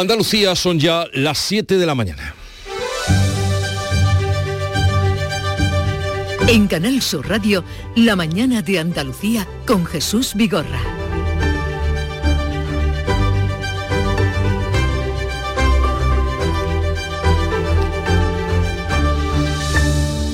Andalucía son ya las 7 de la mañana. En Canal Sur Radio, La mañana de Andalucía con Jesús Vigorra.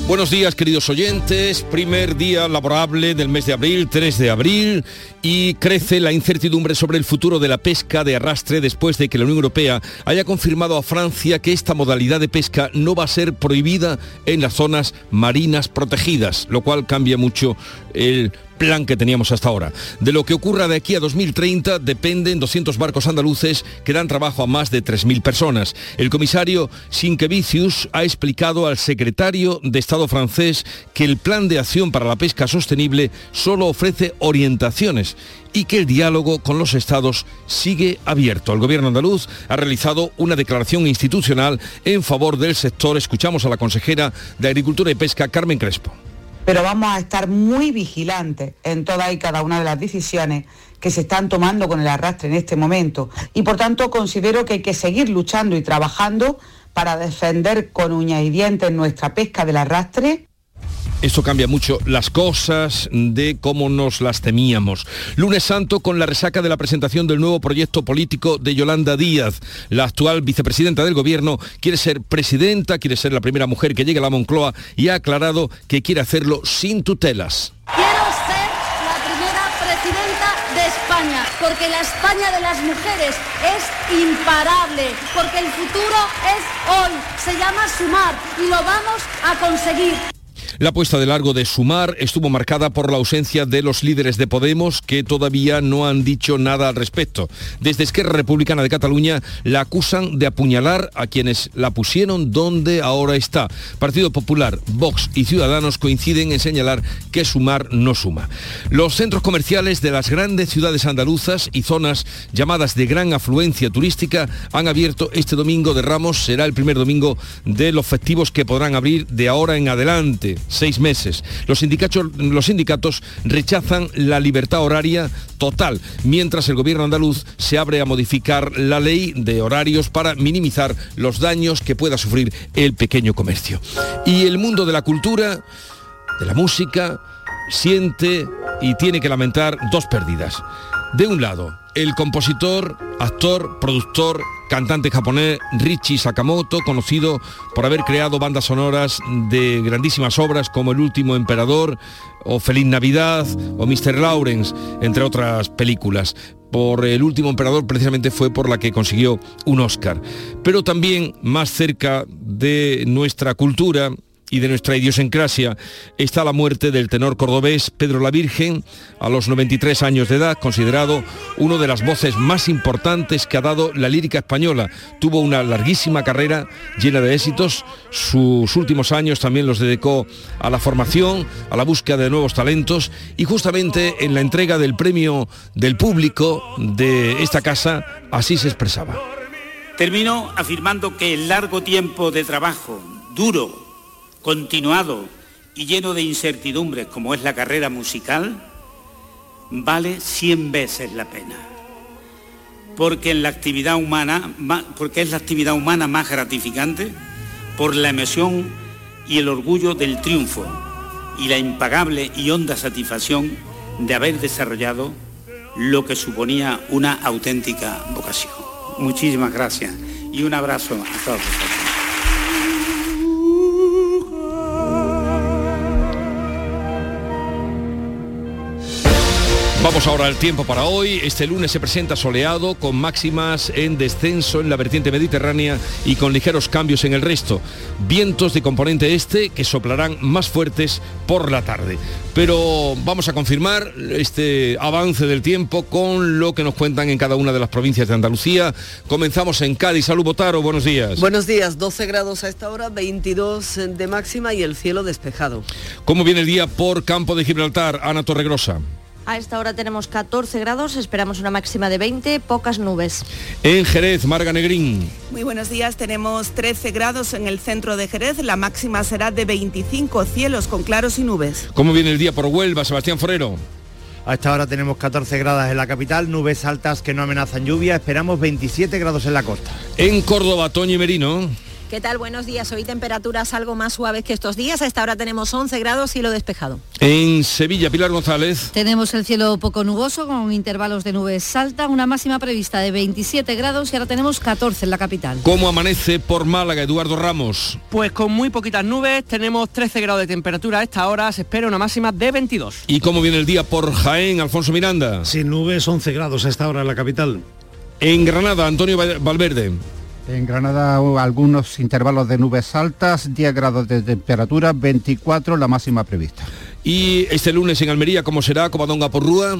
Buenos días queridos oyentes, primer día laborable del mes de abril, 3 de abril, y crece la incertidumbre sobre el futuro de la pesca de arrastre después de que la Unión Europea haya confirmado a Francia que esta modalidad de pesca no va a ser prohibida en las zonas marinas protegidas, lo cual cambia mucho el plan que teníamos hasta ahora. De lo que ocurra de aquí a 2030 dependen 200 barcos andaluces que dan trabajo a más de 3.000 personas. El comisario Sinkevicius ha explicado al secretario de Estado francés que el plan de acción para la pesca sostenible solo ofrece orientaciones y que el diálogo con los estados sigue abierto. El gobierno andaluz ha realizado una declaración institucional en favor del sector. Escuchamos a la consejera de Agricultura y Pesca, Carmen Crespo pero vamos a estar muy vigilantes en todas y cada una de las decisiones que se están tomando con el arrastre en este momento. Y por tanto considero que hay que seguir luchando y trabajando para defender con uñas y dientes nuestra pesca del arrastre esto cambia mucho las cosas de cómo nos las temíamos. Lunes Santo con la resaca de la presentación del nuevo proyecto político de Yolanda Díaz. La actual vicepresidenta del gobierno quiere ser presidenta, quiere ser la primera mujer que llegue a la Moncloa y ha aclarado que quiere hacerlo sin tutelas. Quiero ser la primera presidenta de España, porque la España de las mujeres es imparable, porque el futuro es hoy, se llama sumar y lo vamos a conseguir. La puesta de largo de Sumar estuvo marcada por la ausencia de los líderes de Podemos que todavía no han dicho nada al respecto. Desde Esquerra Republicana de Cataluña la acusan de apuñalar a quienes la pusieron donde ahora está. Partido Popular, Vox y Ciudadanos coinciden en señalar que Sumar no suma. Los centros comerciales de las grandes ciudades andaluzas y zonas llamadas de gran afluencia turística han abierto este domingo de Ramos. Será el primer domingo de los festivos que podrán abrir de ahora en adelante seis meses. Los sindicatos, los sindicatos rechazan la libertad horaria total, mientras el gobierno andaluz se abre a modificar la ley de horarios para minimizar los daños que pueda sufrir el pequeño comercio. Y el mundo de la cultura, de la música, siente y tiene que lamentar dos pérdidas. De un lado, el compositor, actor, productor, cantante japonés Richie Sakamoto, conocido por haber creado bandas sonoras de grandísimas obras como El último emperador o Feliz Navidad o Mr. Lawrence, entre otras películas. Por El último emperador precisamente fue por la que consiguió un Oscar. Pero también más cerca de nuestra cultura y de nuestra idiosincrasia está la muerte del tenor cordobés Pedro la Virgen a los 93 años de edad, considerado uno de las voces más importantes que ha dado la lírica española. Tuvo una larguísima carrera llena de éxitos. Sus últimos años también los dedicó a la formación, a la búsqueda de nuevos talentos y justamente en la entrega del premio del público de esta casa así se expresaba. Termino afirmando que el largo tiempo de trabajo duro continuado y lleno de incertidumbres como es la carrera musical, vale 100 veces la pena. Porque, en la actividad humana, porque es la actividad humana más gratificante por la emoción y el orgullo del triunfo y la impagable y honda satisfacción de haber desarrollado lo que suponía una auténtica vocación. Muchísimas gracias y un abrazo a todos. Vamos ahora al tiempo para hoy. Este lunes se presenta soleado con máximas en descenso en la vertiente mediterránea y con ligeros cambios en el resto. Vientos de componente este que soplarán más fuertes por la tarde. Pero vamos a confirmar este avance del tiempo con lo que nos cuentan en cada una de las provincias de Andalucía. Comenzamos en Cádiz. Salud Botaro, buenos días. Buenos días, 12 grados a esta hora, 22 de máxima y el cielo despejado. ¿Cómo viene el día por Campo de Gibraltar? Ana Torregrosa. A esta hora tenemos 14 grados, esperamos una máxima de 20, pocas nubes. En Jerez, Marga Negrín. Muy buenos días, tenemos 13 grados en el centro de Jerez, la máxima será de 25 cielos con claros y nubes. ¿Cómo viene el día por Huelva, Sebastián Forero? A esta hora tenemos 14 grados en la capital, nubes altas que no amenazan lluvia, esperamos 27 grados en la costa. En Córdoba, Toño y Merino. ¿Qué tal? Buenos días. Hoy temperaturas algo más suaves que estos días. A esta hora tenemos 11 grados, cielo despejado. En Sevilla, Pilar González. Tenemos el cielo poco nuboso con intervalos de nubes alta, una máxima prevista de 27 grados y ahora tenemos 14 en la capital. ¿Cómo amanece por Málaga, Eduardo Ramos? Pues con muy poquitas nubes, tenemos 13 grados de temperatura a esta hora, se espera una máxima de 22. ¿Y cómo viene el día por Jaén, Alfonso Miranda? Sin nubes, 11 grados a esta hora en la capital. En Granada, Antonio Valverde. En Granada algunos intervalos de nubes altas, 10 grados de temperatura, 24 la máxima prevista. ¿Y este lunes en Almería cómo será, Covadonga por Rúa?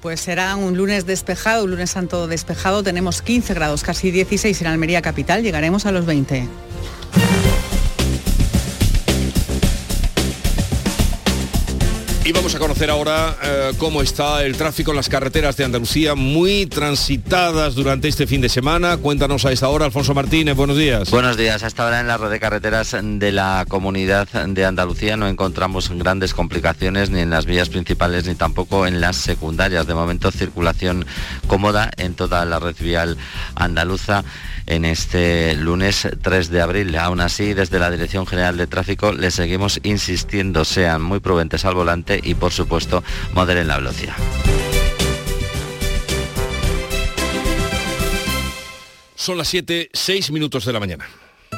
Pues será un lunes despejado, un lunes santo despejado. Tenemos 15 grados, casi 16 en Almería capital, llegaremos a los 20. Y vamos a conocer ahora eh, cómo está el tráfico en las carreteras de Andalucía, muy transitadas durante este fin de semana. Cuéntanos a esta hora, Alfonso Martínez, buenos días. Buenos días, hasta ahora en la red de carreteras de la comunidad de Andalucía no encontramos grandes complicaciones ni en las vías principales ni tampoco en las secundarias. De momento circulación cómoda en toda la red vial andaluza en este lunes 3 de abril. Aún así, desde la Dirección General de Tráfico le seguimos insistiendo, sean muy prudentes al volante y por supuesto moderen la velocidad. Son las 7, 6 minutos de la mañana.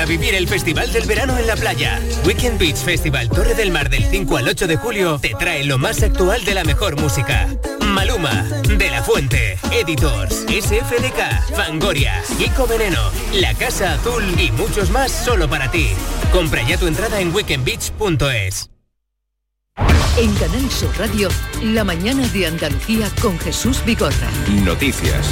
A vivir el Festival del Verano en la playa. Weekend Beach Festival Torre del Mar del 5 al 8 de julio te trae lo más actual de la mejor música. Maluma, De La Fuente, Editors, SFDK, Fangoria, Kiko Veneno, La Casa Azul y muchos más solo para ti. Compra ya tu entrada en weekendbeach.es. En Canal Sur Radio, la mañana de Andalucía con Jesús Vigorra. Noticias.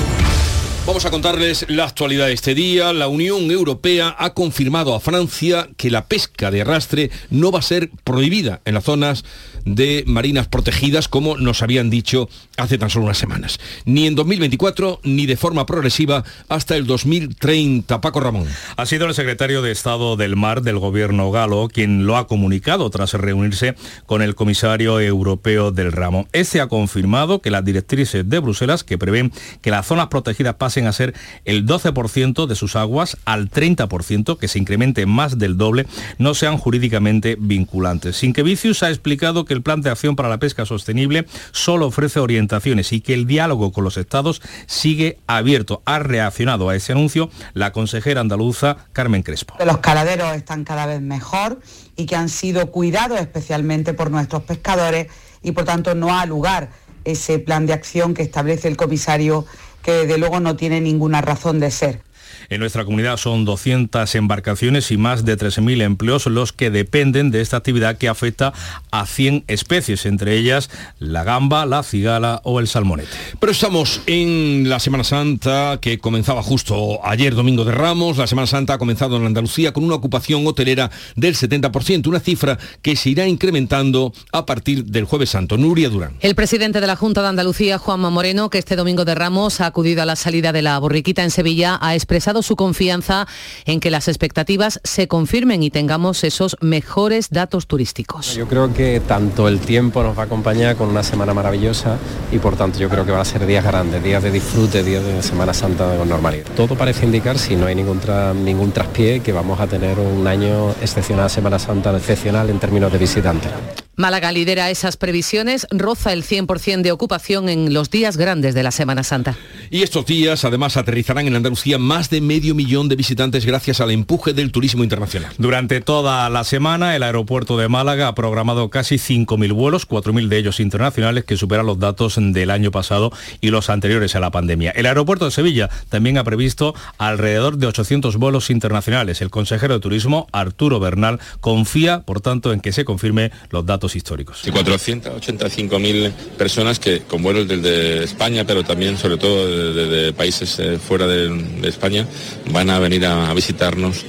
Vamos a contarles la actualidad de este día. La Unión Europea ha confirmado a Francia que la pesca de arrastre no va a ser prohibida en las zonas de marinas protegidas como nos habían dicho hace tan solo unas semanas. Ni en 2024 ni de forma progresiva hasta el 2030. Paco Ramón. Ha sido el secretario de Estado del Mar del gobierno galo quien lo ha comunicado tras reunirse con el comisario europeo del ramo. Este ha confirmado que las directrices de Bruselas que prevén que las zonas protegidas pasen a ser el 12% de sus aguas al 30%, que se incremente más del doble, no sean jurídicamente vinculantes. Sin que Vicius ha explicado que el Plan de Acción para la Pesca Sostenible solo ofrece orientaciones y que el diálogo con los estados sigue abierto. Ha reaccionado a ese anuncio la consejera andaluza Carmen Crespo. Los caladeros están cada vez mejor y que han sido cuidados especialmente por nuestros pescadores y por tanto no ha lugar ese plan de acción que establece el comisario que de luego no tiene ninguna razón de ser. En nuestra comunidad son 200 embarcaciones y más de 13.000 empleos los que dependen de esta actividad que afecta a 100 especies, entre ellas la gamba, la cigala o el salmonete. Pero estamos en la Semana Santa que comenzaba justo ayer, Domingo de Ramos. La Semana Santa ha comenzado en Andalucía con una ocupación hotelera del 70%, una cifra que se irá incrementando a partir del jueves santo. Nuria Durán. El presidente de la Junta de Andalucía, Juanma Moreno, que este Domingo de Ramos ha acudido a la salida de la borriquita en Sevilla, ha expresado su confianza en que las expectativas se confirmen y tengamos esos mejores datos turísticos. Yo creo que tanto el tiempo nos va a acompañar con una semana maravillosa y por tanto yo creo que van a ser días grandes, días de disfrute, días de Semana Santa con normalidad. Todo parece indicar, si no hay ningún, ningún traspié, que vamos a tener un año excepcional, Semana Santa excepcional en términos de visitantes. Málaga lidera esas previsiones, roza el 100% de ocupación en los días grandes de la Semana Santa. Y estos días además aterrizarán en Andalucía más de medio millón de visitantes gracias al empuje del turismo internacional. Durante toda la semana el aeropuerto de Málaga ha programado casi 5.000 vuelos, 4.000 de ellos internacionales, que superan los datos del año pasado y los anteriores a la pandemia. El aeropuerto de Sevilla también ha previsto alrededor de 800 vuelos internacionales. El consejero de Turismo, Arturo Bernal, confía, por tanto, en que se confirme los datos históricos. 485.000 personas que con vuelos desde España, pero también sobre todo de, países eh, fuera de, España, van a venir a, visitarnos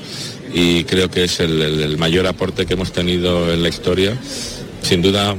y creo que es el mayor aporte que hemos tenido en la historia. Sin duda,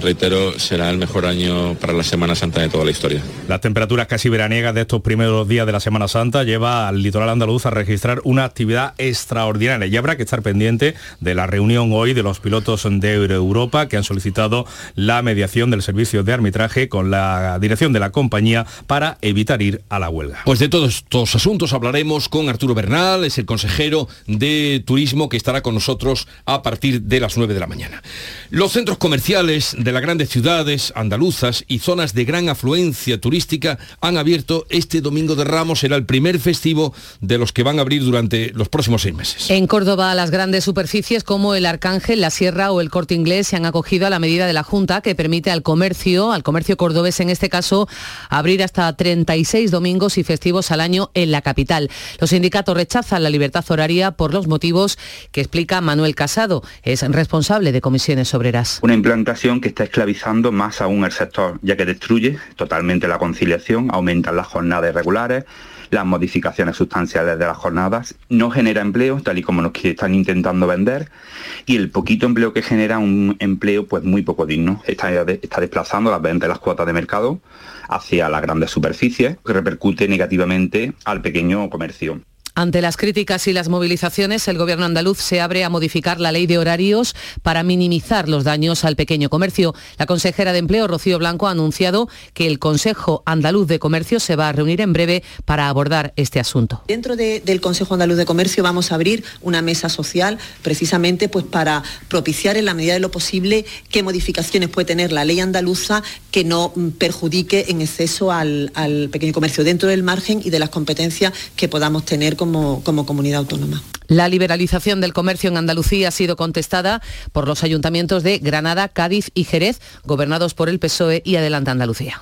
reitero, será el mejor año para la Semana Santa de toda la historia. Las temperaturas casi veraniegas de estos primeros días de la Semana Santa lleva al litoral andaluz a registrar una actividad extraordinaria y habrá que estar pendiente de la reunión hoy de los pilotos de Europa que han solicitado la mediación del servicio de arbitraje con la dirección de la compañía para evitar ir a la huelga. Pues de todos estos asuntos hablaremos con Arturo Bernal, es el consejero de turismo que estará con nosotros a partir de las 9 de la mañana. Los centros comerciales de las grandes ciudades andaluzas y zonas de gran afluencia turística han abierto este domingo de Ramos. Será el primer festivo de los que van a abrir durante los próximos seis meses. En Córdoba, las grandes superficies como el Arcángel, la Sierra o el Corte Inglés se han acogido a la medida de la Junta que permite al comercio, al comercio cordobés en este caso, abrir hasta 36 domingos y festivos al año en la capital. Los sindicatos rechazan la libertad horaria por los motivos que explica Manuel Casado. Es responsable de comisiones obreras. Una implantación que está esclavizando más aún el sector, ya que destruye totalmente la conciliación, aumentan las jornadas irregulares, las modificaciones sustanciales de las jornadas, no genera empleo, tal y como nos están intentando vender, y el poquito empleo que genera un empleo pues muy poco digno. Está, desplazando las ventas las cuotas de mercado hacia las grandes superficies, que repercute negativamente al pequeño comercio. Ante las críticas y las movilizaciones, el Gobierno andaluz se abre a modificar la ley de horarios para minimizar los daños al pequeño comercio. La consejera de Empleo, Rocío Blanco, ha anunciado que el Consejo Andaluz de Comercio se va a reunir en breve para abordar este asunto. Dentro del Consejo Andaluz de Comercio vamos a abrir una mesa social precisamente pues, para propiciar en la medida de lo posible qué modificaciones puede tener la ley andaluza que no mm, perjudique en exceso al, al pequeño comercio dentro del margen y de las competencias que podamos tener como, comunidad autónoma. La liberalización del comercio en Andalucía ha sido contestada por los ayuntamientos de Granada, Cádiz y Jerez, gobernados por el PSOE y Adelante Andalucía.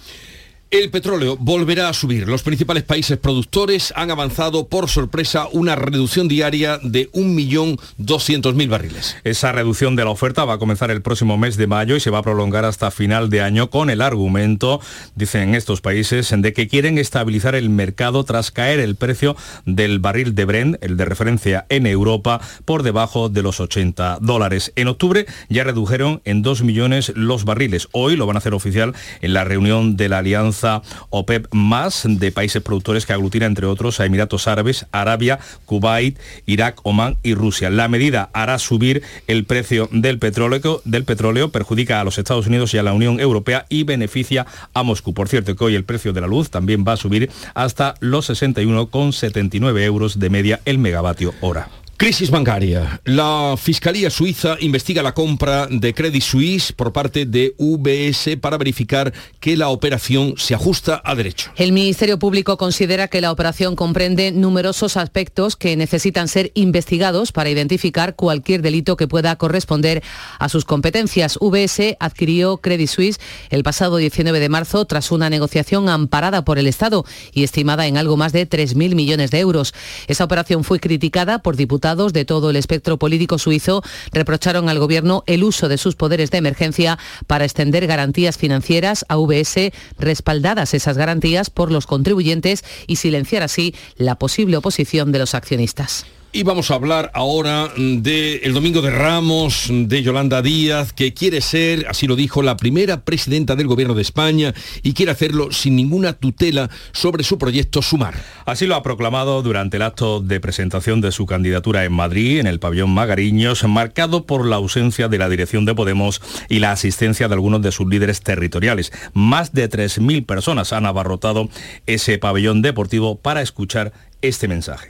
El petróleo volverá a subir. Los principales países productores han avanzado por sorpresa una reducción diaria de 1.200.000 barriles. Esa reducción de la oferta va a comenzar el próximo mes de mayo y se va a prolongar hasta final de año con el argumento, dicen estos países, de que quieren estabilizar el mercado tras caer el precio del barril de Brent, el de referencia en Europa, por debajo de los 80 dólares. En octubre ya redujeron en 2 millones los barriles. Hoy lo van a hacer oficial en la reunión de la Alianza OPEP más de países productores que aglutina entre otros a Emiratos Árabes, Arabia, Kuwait, Irak, Omán y Rusia. La medida hará subir el precio del petróleo, del petróleo, perjudica a los Estados Unidos y a la Unión Europea y beneficia a Moscú. Por cierto que hoy el precio de la luz también va a subir hasta los 61,79 euros de media el megavatio hora. Crisis bancaria. La Fiscalía Suiza investiga la compra de Credit Suisse por parte de UBS para verificar que la operación se ajusta a derecho. El Ministerio Público considera que la operación comprende numerosos aspectos que necesitan ser investigados para identificar cualquier delito que pueda corresponder a sus competencias. UBS adquirió Credit Suisse el pasado 19 de marzo tras una negociación amparada por el Estado y estimada en algo más de 3.000 millones de euros. Esa operación fue criticada por diputados de todo el espectro político suizo reprocharon al gobierno el uso de sus poderes de emergencia para extender garantías financieras a VS, respaldadas esas garantías por los contribuyentes y silenciar así la posible oposición de los accionistas. Y vamos a hablar ahora del Domingo de Ramos, de Yolanda Díaz, que quiere ser, así lo dijo, la primera presidenta del Gobierno de España y quiere hacerlo sin ninguna tutela sobre su proyecto Sumar. Así lo ha proclamado durante el acto de presentación de su candidatura en Madrid, en el pabellón Magariños, marcado por la ausencia de la dirección de Podemos y la asistencia de algunos de sus líderes territoriales. Más de 3.000 personas han abarrotado ese pabellón deportivo para escuchar este mensaje.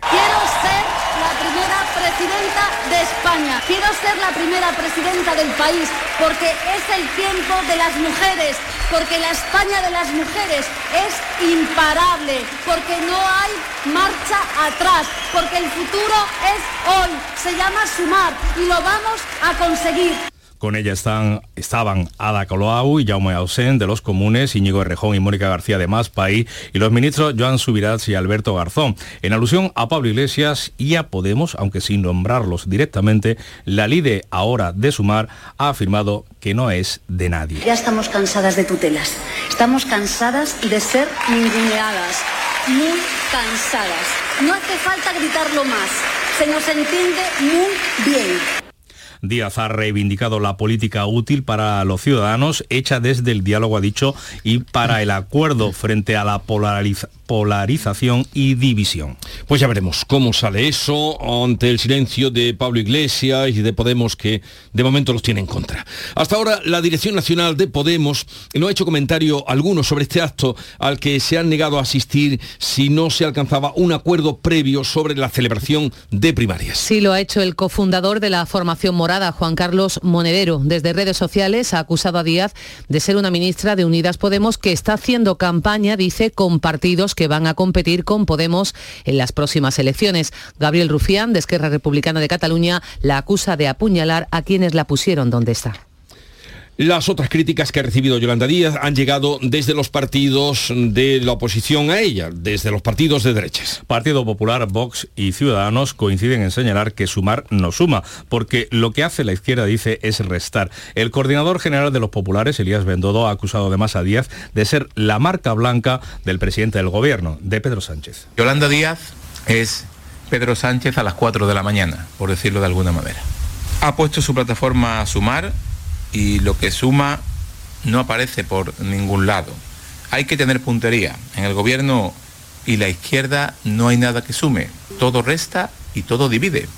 Quiero ser la primera presidenta del país porque es el tiempo de las mujeres, porque la España de las mujeres es imparable, porque no hay marcha atrás, porque el futuro es hoy, se llama sumar y lo vamos a conseguir. Con ella están, estaban Ada Colau y Jaume Ausen de los comunes, Íñigo Errejón y Mónica García de Más País y los ministros Joan Subirats y Alberto Garzón. En alusión a Pablo Iglesias y a Podemos, aunque sin nombrarlos directamente, la líder ahora de Sumar ha afirmado que no es de nadie. Ya estamos cansadas de tutelas, estamos cansadas de ser ninguneadas, muy cansadas. No hace falta gritarlo más, se nos entiende muy bien. Díaz ha reivindicado la política útil para los ciudadanos, hecha desde el diálogo, ha dicho, y para el acuerdo frente a la polarización y división. Pues ya veremos cómo sale eso ante el silencio de Pablo Iglesias y de Podemos que de momento los tiene en contra. Hasta ahora la Dirección Nacional de Podemos no ha hecho comentario alguno sobre este acto al que se han negado a asistir si no se alcanzaba un acuerdo previo sobre la celebración de primarias. Sí, lo ha hecho el cofundador de la formación moral Juan Carlos Monedero. Desde redes sociales ha acusado a Díaz de ser una ministra de Unidas Podemos que está haciendo campaña, dice, con partidos que van a competir con Podemos en las próximas elecciones. Gabriel Rufián, de Esquerra Republicana de Cataluña, la acusa de apuñalar a quienes la pusieron donde está. Las otras críticas que ha recibido Yolanda Díaz han llegado desde los partidos de la oposición a ella, desde los partidos de derechas. Partido Popular, Vox y Ciudadanos coinciden en señalar que sumar no suma, porque lo que hace la izquierda, dice, es restar. El coordinador general de los populares, Elías Bendodo, ha acusado además a Díaz de ser la marca blanca del presidente del gobierno, de Pedro Sánchez. Yolanda Díaz es Pedro Sánchez a las 4 de la mañana, por decirlo de alguna manera. Ha puesto su plataforma a sumar y lo que suma no aparece por ningún lado. Hay que tener puntería. En el gobierno y la izquierda no hay nada que sume. Todo resta y todo divide.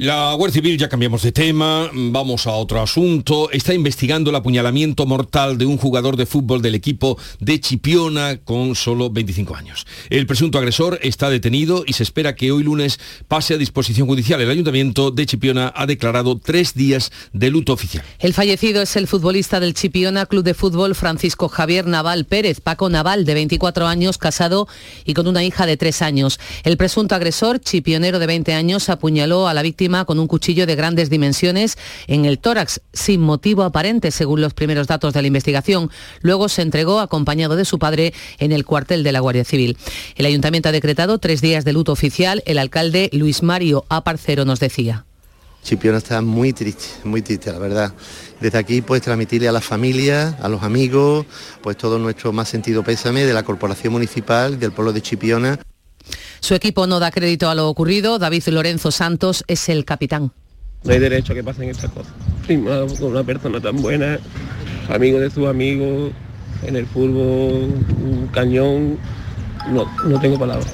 La Guardia Civil, ya cambiamos de tema, vamos a otro asunto, está investigando el apuñalamiento mortal de un jugador de fútbol del equipo de Chipiona con solo 25 años. El presunto agresor está detenido y se espera que hoy lunes pase a disposición judicial. El ayuntamiento de Chipiona ha declarado tres días de luto oficial. El fallecido es el futbolista del Chipiona Club de Fútbol Francisco Javier Naval Pérez, Paco Naval, de 24 años, casado y con una hija de 3 años. El presunto agresor, chipionero de 20 años, apuñaló a la víctima con un cuchillo de grandes dimensiones en el tórax, sin motivo aparente, según los primeros datos de la investigación. Luego se entregó acompañado de su padre en el cuartel de la Guardia Civil. El ayuntamiento ha decretado tres días de luto oficial. El alcalde Luis Mario Aparcero nos decía. Chipiona está muy triste, muy triste, la verdad. Desde aquí, pues transmitirle a la familia, a los amigos, pues todo nuestro más sentido pésame de la Corporación Municipal, del pueblo de Chipiona. Su equipo no da crédito a lo ocurrido. David Lorenzo Santos es el capitán. No hay derecho a que pasen estas cosas. con una persona tan buena, amigo de sus amigos, en el fútbol, un cañón, no, no tengo palabras.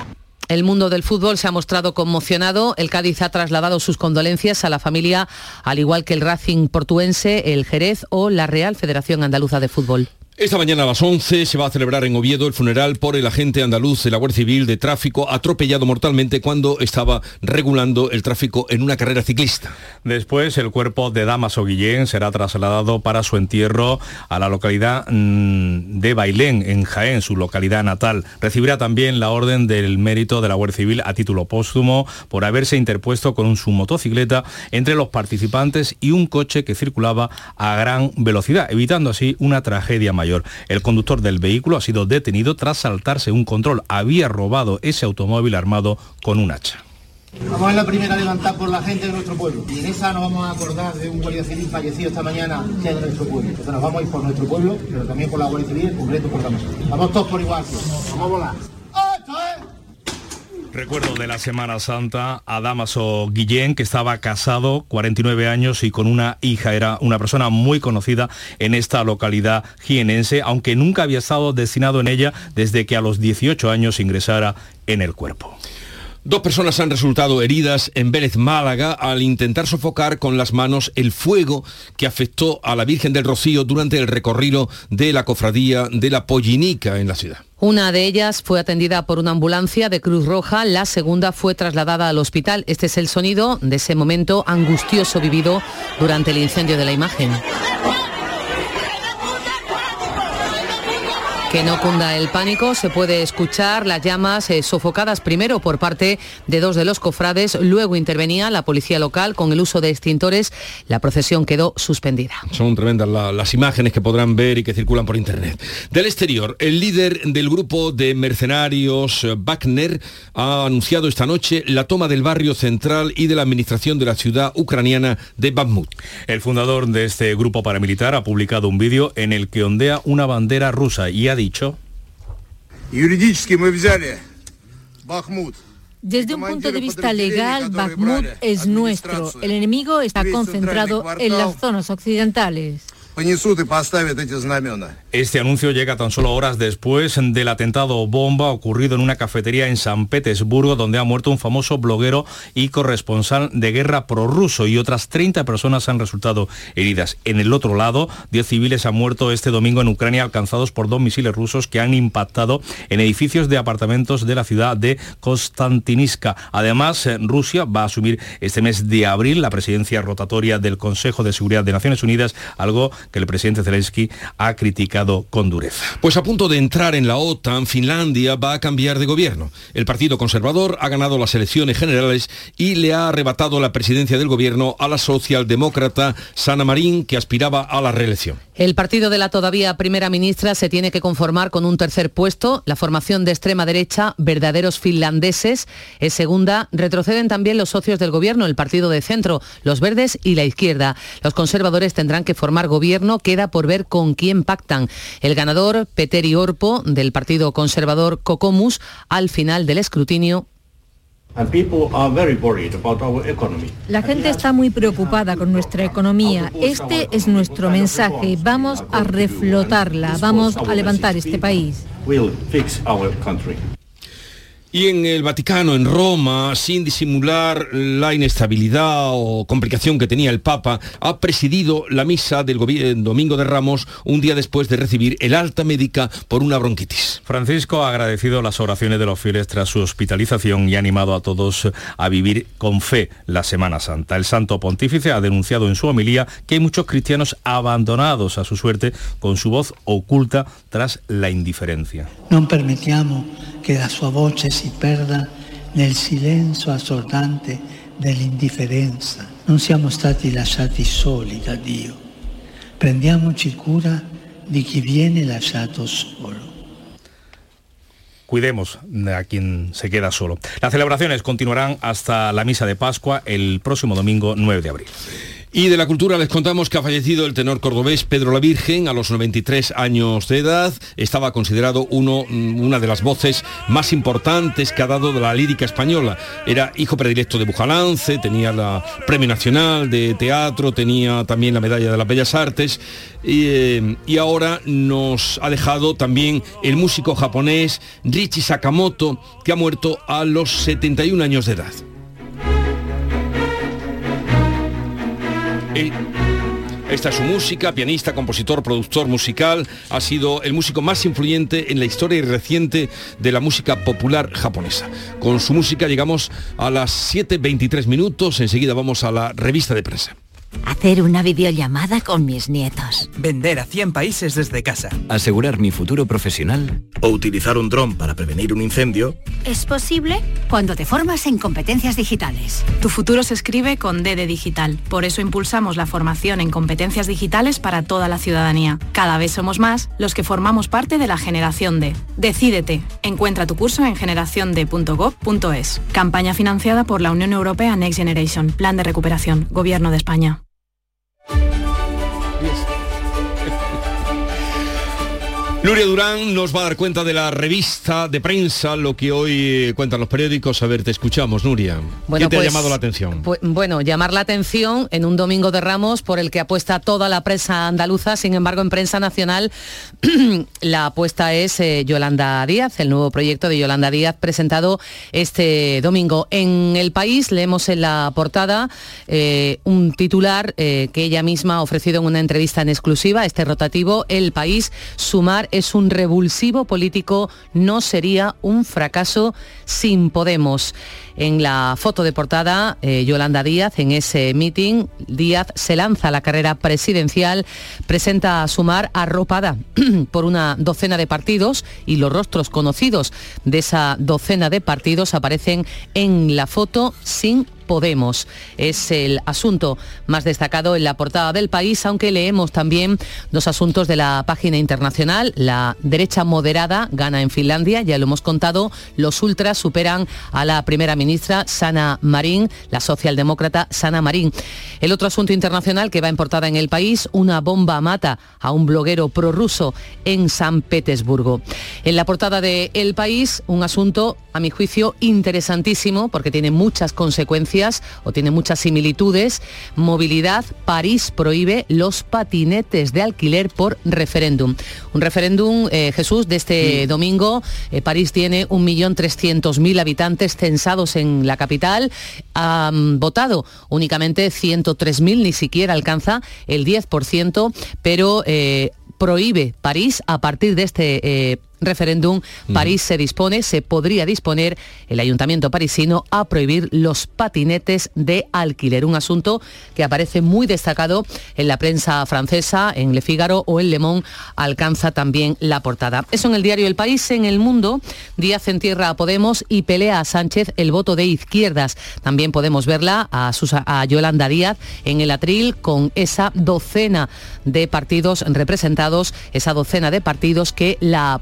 El mundo del fútbol se ha mostrado conmocionado. El Cádiz ha trasladado sus condolencias a la familia, al igual que el Racing portuense, el Jerez o la Real Federación Andaluza de Fútbol. Esta mañana a las 11 se va a celebrar en Oviedo el funeral por el agente andaluz de la Guardia Civil de Tráfico atropellado mortalmente cuando estaba regulando el tráfico en una carrera ciclista. Después el cuerpo de Damaso Guillén será trasladado para su entierro a la localidad mm, de Bailén, en Jaén, su localidad natal. Recibirá también la orden del mérito de la Guardia Civil a título póstumo por haberse interpuesto con su motocicleta entre los participantes y un coche que circulaba a gran velocidad, evitando así una tragedia mayor. El conductor del vehículo ha sido detenido tras saltarse un control. Había robado ese automóvil armado con un hacha. Vamos a la primera levantada por la gente de nuestro pueblo. Y en esa nos vamos a acordar de un guardia civil fallecido esta mañana que es de nuestro pueblo. Entonces nos vamos a ir por nuestro pueblo, pero también por la Guardia Civil, en concreto por Damaso. Vamos todos por igual. Vamos a volar. Recuerdo de la Semana Santa a Damaso Guillén, que estaba casado, 49 años y con una hija. Era una persona muy conocida en esta localidad jienense, aunque nunca había estado destinado en ella desde que a los 18 años ingresara en el cuerpo. Dos personas han resultado heridas en Vélez, Málaga, al intentar sofocar con las manos el fuego que afectó a la Virgen del Rocío durante el recorrido de la cofradía de la Pollinica en la ciudad. Una de ellas fue atendida por una ambulancia de Cruz Roja, la segunda fue trasladada al hospital. Este es el sonido de ese momento angustioso vivido durante el incendio de la imagen. Que no cunda el pánico, se puede escuchar las llamas eh, sofocadas primero por parte de dos de los cofrades, luego intervenía la policía local con el uso de extintores, la procesión quedó suspendida. Son tremendas la- las imágenes que podrán ver y que circulan por internet. Del exterior, el líder del grupo de mercenarios eh, Wagner ha anunciado esta noche la toma del barrio central y de la administración de la ciudad ucraniana de Bakhmut. El fundador de este grupo paramilitar ha publicado un vídeo en el que ondea una bandera rusa y ha dicho desde un punto de vista legal, Bakhmut es nuestro. El enemigo está concentrado en las zonas occidentales. Este anuncio llega tan solo horas después del atentado bomba ocurrido en una cafetería en San Petersburgo, donde ha muerto un famoso bloguero y corresponsal de guerra prorruso y otras 30 personas han resultado heridas. En el otro lado, 10 civiles han muerto este domingo en Ucrania, alcanzados por dos misiles rusos que han impactado en edificios de apartamentos de la ciudad de Konstantiniska. Además, eh, Rusia va a asumir este mes de abril la presidencia rotatoria del Consejo de Seguridad de Naciones Unidas, algo que el presidente Zelensky ha criticado con dureza. Pues a punto de entrar en la OTAN, Finlandia va a cambiar de gobierno. El Partido Conservador ha ganado las elecciones generales y le ha arrebatado la presidencia del gobierno a la socialdemócrata Sanna Marin, que aspiraba a la reelección. El partido de la todavía primera ministra se tiene que conformar con un tercer puesto. La formación de extrema derecha, verdaderos finlandeses, es segunda. Retroceden también los socios del gobierno, el partido de centro, los verdes y la izquierda. Los conservadores tendrán que formar gobierno. Queda por ver con quién pactan. El ganador, Peteri Orpo, del partido conservador Cocomus, al final del escrutinio. La gente está muy preocupada con nuestra economía. Este es nuestro mensaje. Vamos a reflotarla, vamos a levantar este país. Y en el Vaticano, en Roma, sin disimular la inestabilidad o complicación que tenía el Papa, ha presidido la misa del eh, Domingo de Ramos un día después de recibir el alta médica por una bronquitis. Francisco ha agradecido las oraciones de los fieles tras su hospitalización y ha animado a todos a vivir con fe la Semana Santa. El Santo Pontífice ha denunciado en su homilía que hay muchos cristianos abandonados a su suerte con su voz oculta tras la indiferencia. Non permettiamo che la sua voce si perda nel silenzio assordante dell'indifferenza. Non siamo stati lasciati soli da Dio. Prendiamoci cura di chi viene lasciato solo. Cuidemos a quien se queda solo. Las celebraciones continuarán hasta la misa de Pascua el próximo domingo 9 de abril. Y de la cultura les contamos que ha fallecido el tenor cordobés Pedro la Virgen a los 93 años de edad. Estaba considerado uno, mm, una de las voces más importantes que ha dado de la lírica española. Era hijo predilecto de Bujalance, tenía el Premio Nacional de Teatro, tenía también la Medalla de las Bellas Artes y, eh, y ahora nos ha dejado también el músico japonés Richie Sakamoto, que ha muerto a los 71 años de edad. Esta es su música, pianista, compositor, productor musical, ha sido el músico más influyente en la historia reciente de la música popular japonesa. Con su música llegamos a las 7.23 minutos, enseguida vamos a la revista de prensa. Hacer una videollamada con mis nietos. Vender a 100 países desde casa. Asegurar mi futuro profesional. O utilizar un dron para prevenir un incendio. Es posible cuando te formas en competencias digitales. Tu futuro se escribe con D de digital. Por eso impulsamos la formación en competencias digitales para toda la ciudadanía. Cada vez somos más los que formamos parte de la generación D. Decídete. Encuentra tu curso en generaciond.gov.es. Campaña financiada por la Unión Europea Next Generation. Plan de recuperación. Gobierno de España. Thank you Nuria Durán nos va a dar cuenta de la revista de prensa, lo que hoy eh, cuentan los periódicos. A ver, te escuchamos, Nuria. Bueno, ¿Qué te pues, ha llamado la atención? Pu- bueno, llamar la atención en un domingo de Ramos por el que apuesta toda la prensa andaluza. Sin embargo, en prensa nacional la apuesta es eh, Yolanda Díaz, el nuevo proyecto de Yolanda Díaz presentado este domingo. En el país leemos en la portada eh, un titular eh, que ella misma ha ofrecido en una entrevista en exclusiva, este rotativo, El País, sumar es un revulsivo político, no sería un fracaso sin Podemos. En la foto de portada, eh, Yolanda Díaz, en ese meeting, Díaz se lanza a la carrera presidencial, presenta a Sumar arropada por una docena de partidos y los rostros conocidos de esa docena de partidos aparecen en la foto sin Podemos. Es el asunto más destacado en la portada del país, aunque leemos también dos asuntos de la página internacional. La derecha moderada gana en Finlandia, ya lo hemos contado. Los ultras superan a la primera ministra Sana Marín, la socialdemócrata Sana Marín. El otro asunto internacional que va en portada en el país, una bomba mata a un bloguero prorruso en San Petersburgo. En la portada de El País, un asunto, a mi juicio, interesantísimo porque tiene muchas consecuencias o tiene muchas similitudes. Movilidad, París prohíbe los patinetes de alquiler por referéndum. Un referéndum, eh, Jesús, de este domingo. Eh, París tiene 1.300.000 habitantes censados en la capital. Han votado únicamente 103.000, ni siquiera alcanza el 10%, pero eh, prohíbe París a partir de este referéndum, París se dispone, se podría disponer el ayuntamiento parisino a prohibir los patinetes de alquiler, un asunto que aparece muy destacado en la prensa francesa, en Le Figaro o en Le Monde, alcanza también la portada. Eso en el diario El País, en el mundo, Díaz entierra a Podemos y pelea a Sánchez el voto de izquierdas. También podemos verla a, a Yolanda Díaz en el atril con esa docena de partidos representados, esa docena de partidos que la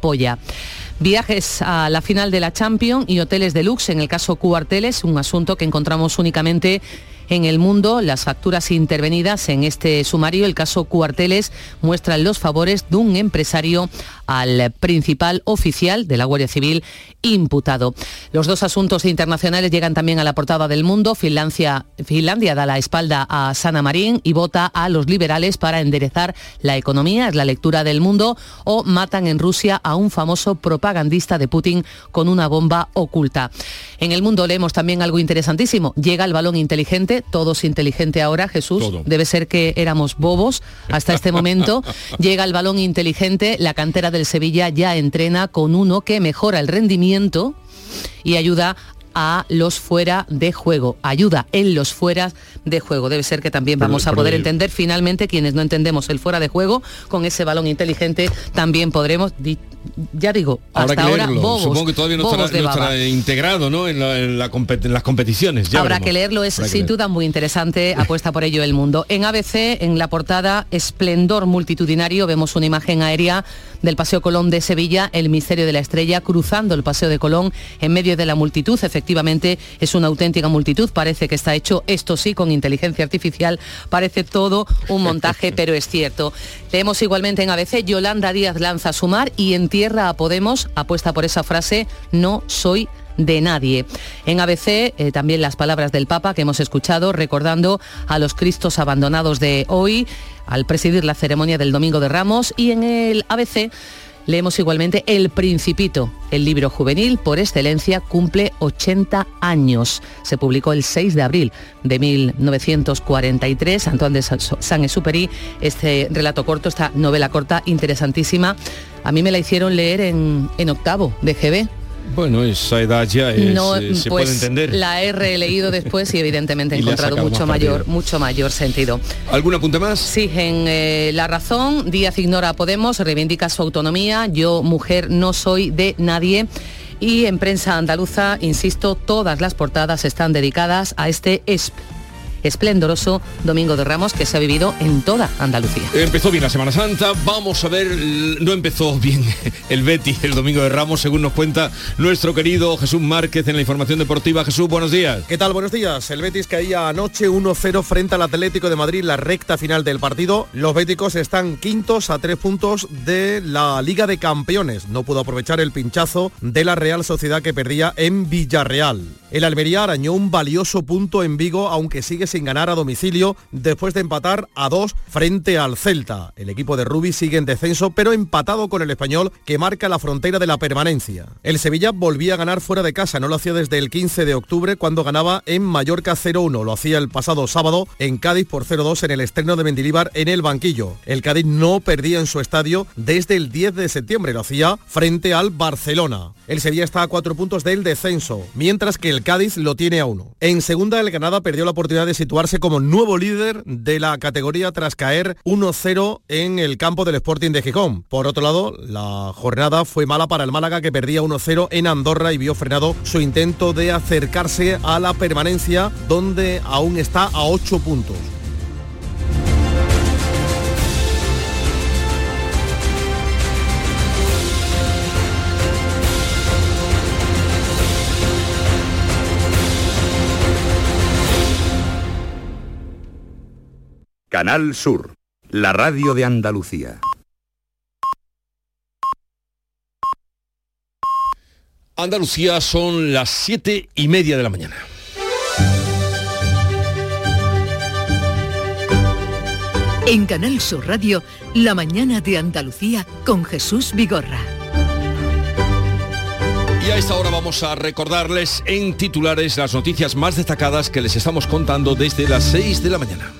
Viajes a la final de la Champions y hoteles deluxe, en el caso Cuarteles, un asunto que encontramos únicamente en el mundo. Las facturas intervenidas en este sumario, el caso Cuarteles, muestran los favores de un empresario al principal oficial de la Guardia Civil imputado. Los dos asuntos internacionales llegan también a la portada del mundo. Finlandia, Finlandia da la espalda a Sana Marín y vota a los liberales para enderezar la economía, es la lectura del mundo, o matan en Rusia a un famoso propagandista de Putin con una bomba oculta. En el mundo leemos también algo interesantísimo. Llega el balón inteligente, todos inteligente ahora, Jesús. Debe ser que éramos bobos hasta este momento. Llega el balón inteligente, la cantera del Sevilla ya entrena con uno que mejora el rendimiento y ayuda a los fuera de juego, ayuda en los fuera de juego. Debe ser que también vamos a poder entender finalmente quienes no entendemos el fuera de juego, con ese balón inteligente también podremos ya digo, hasta ahora bobos, Supongo que todavía no estará, integrado ¿no? en, las competiciones. Habrá que leerlo, es sin duda muy interesante, apuesta por ello el mundo. En ABC, en la portada, esplendor multitudinario, vemos una imagen aérea del Paseo Colón de Sevilla, el Misterio de la Estrella, cruzando el Paseo de Colón en medio de la multitud. Efectivamente, es una auténtica multitud, parece que está hecho, esto sí, con inteligencia artificial, parece todo un montaje, pero es cierto. Leemos igualmente en ABC, Yolanda Díaz lanza su mar y en tierra a Podemos, apuesta por esa frase, no soy de nadie. En ABC eh, también las palabras del Papa que hemos escuchado recordando a los Cristos abandonados de hoy al presidir la ceremonia del Domingo de Ramos y en el ABC Leemos igualmente El Principito, el libro juvenil por excelencia, cumple 80 años. Se publicó el 6 de abril de 1943, Antoine de Saint-Exupéry, este relato corto, esta novela corta interesantísima. A mí me la hicieron leer en, en octavo de GB, bueno, esa edad ya eh, se puede pues, entender. La he releído después y evidentemente he encontrado mucho mayor, mucho mayor sentido. ¿Algún apunte más? Sí, en eh, La Razón, Díaz ignora a Podemos, reivindica su autonomía, yo mujer no soy de nadie. Y en prensa andaluza, insisto, todas las portadas están dedicadas a este esplendoroso Domingo de Ramos que se ha vivido en toda Andalucía. Empezó bien la Semana Santa, vamos a ver, no empezó bien el Betty el Domingo de Ramos, según nos cuenta nuestro querido Jesús Márquez en la información deportiva. Jesús, buenos días. ¿Qué tal? Buenos días. El Betis caía anoche 1-0 frente al Atlético de Madrid, la recta final del partido. Los béticos están quintos a tres puntos de la Liga de Campeones. No pudo aprovechar el pinchazo de la Real Sociedad que perdía en Villarreal. El Almería arañó un valioso punto en Vigo, aunque sigue sin ganar a domicilio después de empatar a dos frente al Celta. El equipo de Rubi sigue en descenso, pero empatado con el español que marca la frontera de la permanencia. El Sevilla volvía a ganar fuera de casa, no lo hacía desde el 15 de octubre cuando ganaba en Mallorca 0-1. Lo hacía el pasado sábado en Cádiz por 0-2 en el estreno de Mendilíbar en el banquillo. El Cádiz no perdía en su estadio desde el 10 de septiembre, lo hacía frente al Barcelona. El Sevilla está a cuatro puntos del descenso, mientras que el Cádiz lo tiene a uno. En segunda, el Granada perdió la oportunidad de situarse como nuevo líder de la categoría tras caer 1-0 en el campo del Sporting de Gijón. Por otro lado, la jornada fue mala para el Málaga que perdía 1-0 en Andorra y vio frenado su intento de acercarse a la permanencia donde aún está a 8 puntos. Canal Sur, la radio de Andalucía. Andalucía son las siete y media de la mañana. En Canal Sur Radio, la mañana de Andalucía con Jesús Vigorra. Y a esta hora vamos a recordarles en titulares las noticias más destacadas que les estamos contando desde las 6 de la mañana.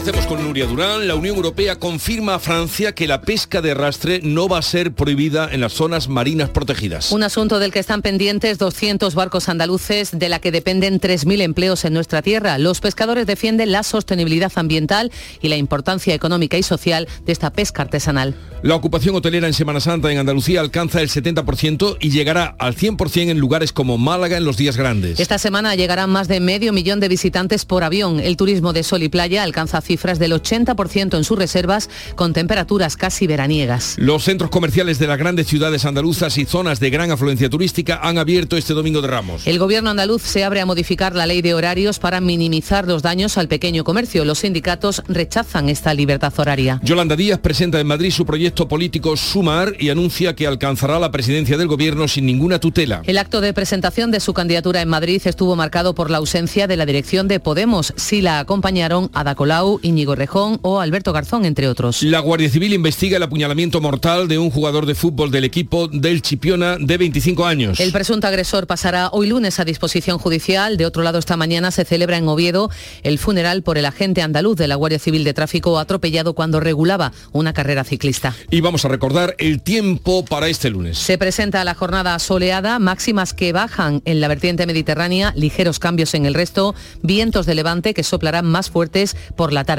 Hacemos con Nuria Durán. La Unión Europea confirma a Francia que la pesca de arrastre no va a ser prohibida en las zonas marinas protegidas. Un asunto del que están pendientes 200 barcos andaluces, de la que dependen 3.000 empleos en nuestra tierra. Los pescadores defienden la sostenibilidad ambiental y la importancia económica y social de esta pesca artesanal. La ocupación hotelera en Semana Santa en Andalucía alcanza el 70% y llegará al 100% en lugares como Málaga en los días grandes. Esta semana llegarán más de medio millón de visitantes por avión. El turismo de sol y playa alcanza cifras del 80% en sus reservas, con temperaturas casi veraniegas. Los centros comerciales de las grandes ciudades andaluzas y zonas de gran afluencia turística han abierto este domingo de Ramos. El gobierno andaluz se abre a modificar la ley de horarios para minimizar los daños al pequeño comercio. Los sindicatos rechazan esta libertad horaria. Yolanda Díaz presenta en Madrid su proyecto político Sumar y anuncia que alcanzará la presidencia del gobierno sin ninguna tutela. El acto de presentación de su candidatura en Madrid estuvo marcado por la ausencia de la dirección de Podemos. Sí la acompañaron Ada Colau, Íñigo Rejón o Alberto Garzón, entre otros. La Guardia Civil investiga el apuñalamiento mortal de un jugador de fútbol del equipo del Chipiona de 25 años. El presunto agresor pasará hoy lunes a disposición judicial. De otro lado, esta mañana se celebra en Oviedo el funeral por el agente andaluz de la Guardia Civil de Tráfico atropellado cuando regulaba una carrera ciclista. Y vamos a recordar el tiempo para este lunes. Se presenta la jornada soleada, máximas que bajan en la vertiente mediterránea, ligeros cambios en el resto, vientos de levante que soplarán más fuertes por la tarde.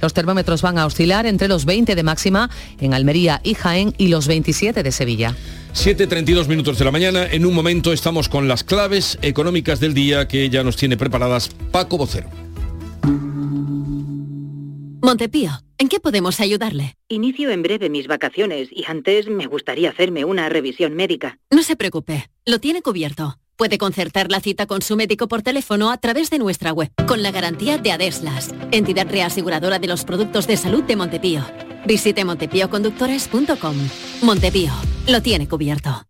Los termómetros van a oscilar entre los 20 de máxima en Almería y Jaén y los 27 de Sevilla. 7.32 minutos de la mañana. En un momento estamos con las claves económicas del día que ya nos tiene preparadas Paco Vocero. Montepío, ¿en qué podemos ayudarle? Inicio en breve mis vacaciones y antes me gustaría hacerme una revisión médica. No se preocupe, lo tiene cubierto. Puede concertar la cita con su médico por teléfono a través de nuestra web, con la garantía de Adeslas, entidad reaseguradora de los productos de salud de Montepío. Visite montepíoconductores.com. Montepío, lo tiene cubierto.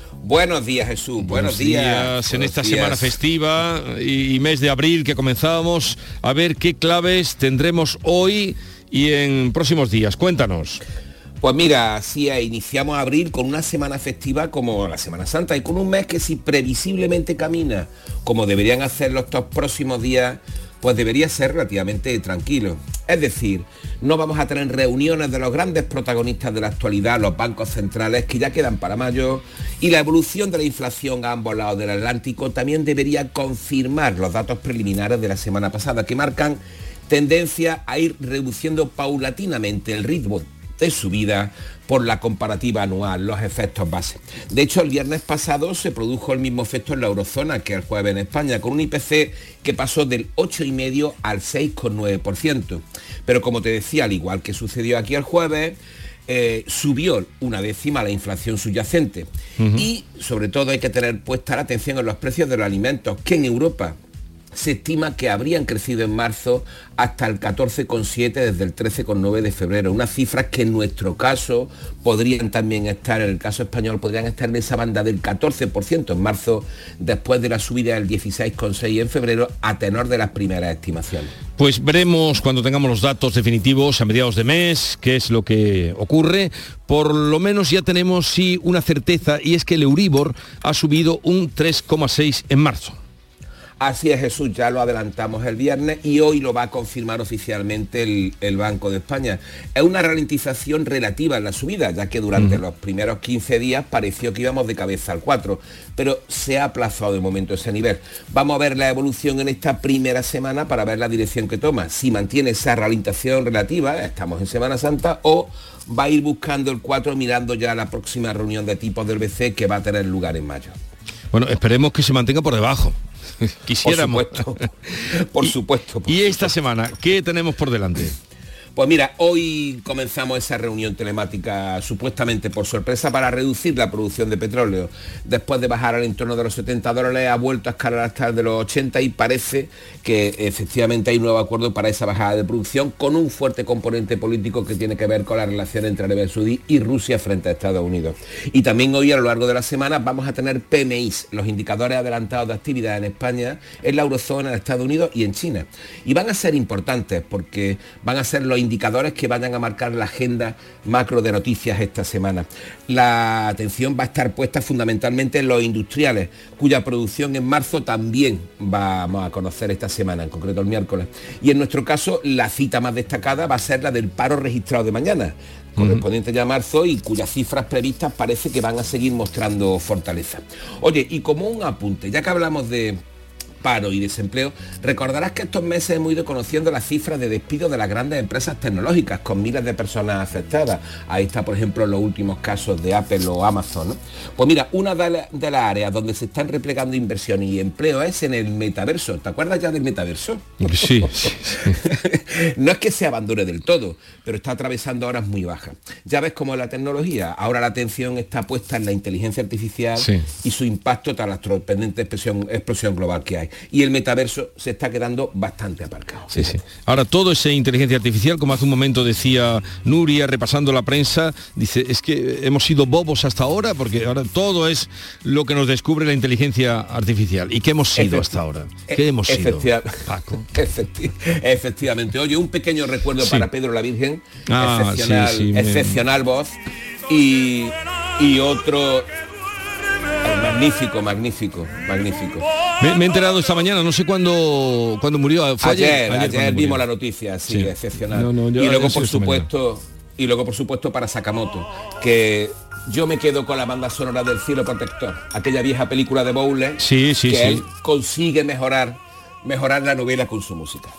Buenos días Jesús, buenos, días. En buenos esta días. semana festiva y, y mes de abril que comenzábamos, a ver qué claves tendremos hoy y en próximos días. Cuéntanos. Pues mira, así iniciamos abril con una semana festiva como la Semana Santa y con un mes que si previsiblemente camina como deberían hacer los próximos días, pues debería ser relativamente tranquilo. Es decir, no vamos a tener reuniones de los grandes protagonistas de la actualidad, los bancos centrales, que ya quedan para mayo, y la evolución de la inflación a ambos lados del Atlántico también debería confirmar los datos preliminares de la semana pasada, que marcan tendencia a ir reduciendo paulatinamente el ritmo de subida por la comparativa anual, los efectos base. De hecho, el viernes pasado se produjo el mismo efecto en la eurozona que el jueves en España, con un IPC que pasó del 8,5 al 6,9%. Pero como te decía, al igual que sucedió aquí el jueves, eh, subió una décima la inflación subyacente. Y sobre todo hay que tener puesta la atención en los precios de los alimentos, que en Europa se estima que habrían crecido en marzo hasta el 14,7 desde el 13,9 de febrero. Unas cifras que en nuestro caso podrían también estar, en el caso español, podrían estar en esa banda del 14% en marzo, después de la subida del 16,6 en febrero, a tenor de las primeras estimaciones. Pues veremos cuando tengamos los datos definitivos a mediados de mes qué es lo que ocurre. Por lo menos ya tenemos sí una certeza y es que el Euribor ha subido un 3,6 en marzo. Así es Jesús, ya lo adelantamos el viernes y hoy lo va a confirmar oficialmente el, Banco de España. Es una ralentización relativa en la subida, ya que durante los primeros 15 días pareció que íbamos de cabeza al 4, pero se ha aplazado de momento ese nivel. Vamos a ver la evolución en esta primera semana para ver la dirección que toma. Si mantiene esa ralentización relativa, estamos en Semana Santa, o va a ir buscando el 4 mirando ya la próxima reunión de tipos del BC que va a tener lugar en mayo. Bueno, esperemos que se mantenga por debajo. Quisiéramos. Por supuesto. Por supuesto. y esta semana, ¿qué tenemos por delante? Pues mira, hoy comenzamos esa reunión telemática supuestamente por sorpresa para reducir la producción de petróleo. Después de bajar al entorno de los 70 dólares ha vuelto a escalar hasta de los 80 y parece que efectivamente hay un nuevo acuerdo para esa bajada de producción con un fuerte componente político que tiene que ver con la relación entre Arabia Saudí y Rusia frente a Estados Unidos. Y también hoy a lo largo de la semana vamos a tener PMIs, los indicadores adelantados de actividad en España, en la eurozona, en Estados Unidos y en China. Y van a ser importantes porque van a ser los indicadores que vayan a marcar la agenda macro de noticias esta semana. La atención va a estar puesta fundamentalmente en los industriales, cuya producción en marzo también vamos a conocer esta semana, en concreto el miércoles. Y en nuestro caso, la cita más destacada va a ser la del paro registrado de mañana, correspondiente ya a marzo y cuyas cifras previstas parece que van a seguir mostrando fortaleza. Oye, y como un apunte, ya que hablamos de paro y desempleo, recordarás que estos meses hemos ido conociendo las cifras de despido de las grandes empresas tecnológicas con miles de personas afectadas. Ahí está, por ejemplo, los últimos casos de Apple o Amazon. Pues mira, una de, las áreas donde se están replegando inversiones y empleo es en el metaverso. ¿Te acuerdas ya del metaverso? Sí. no es que se abandone del todo, pero está atravesando horas muy bajas. Ya ves cómo la tecnología, ahora la atención está puesta en la inteligencia artificial y su impacto tras la sorprendente explosión, explosión global que hay y el metaverso se está quedando bastante aparcado. Sí, sí. Ahora, todo esa inteligencia artificial, como hace un momento decía Nuria, repasando la prensa, dice, es que hemos sido bobos hasta ahora, porque ahora todo es lo que nos descubre la inteligencia artificial. ¿Y qué hemos sido hasta ahora? ¿Qué hemos sido, Paco? efectivamente. Oye, un pequeño recuerdo para Pedro la Virgen, ah, excepcional, voz, y, y otro Magnífico, magnífico, magnífico. Me, he enterado esta mañana, no sé cuándo, cuándo murió. ayer, ayer, vimos la noticia, sí, excepcional. y luego, por supuesto, y luego, por supuesto, para Sakamoto, que yo me quedo con la banda sonora del cielo protector, aquella vieja película de Bowler, sí, sí, que él consigue mejorar, mejorar la novela con su música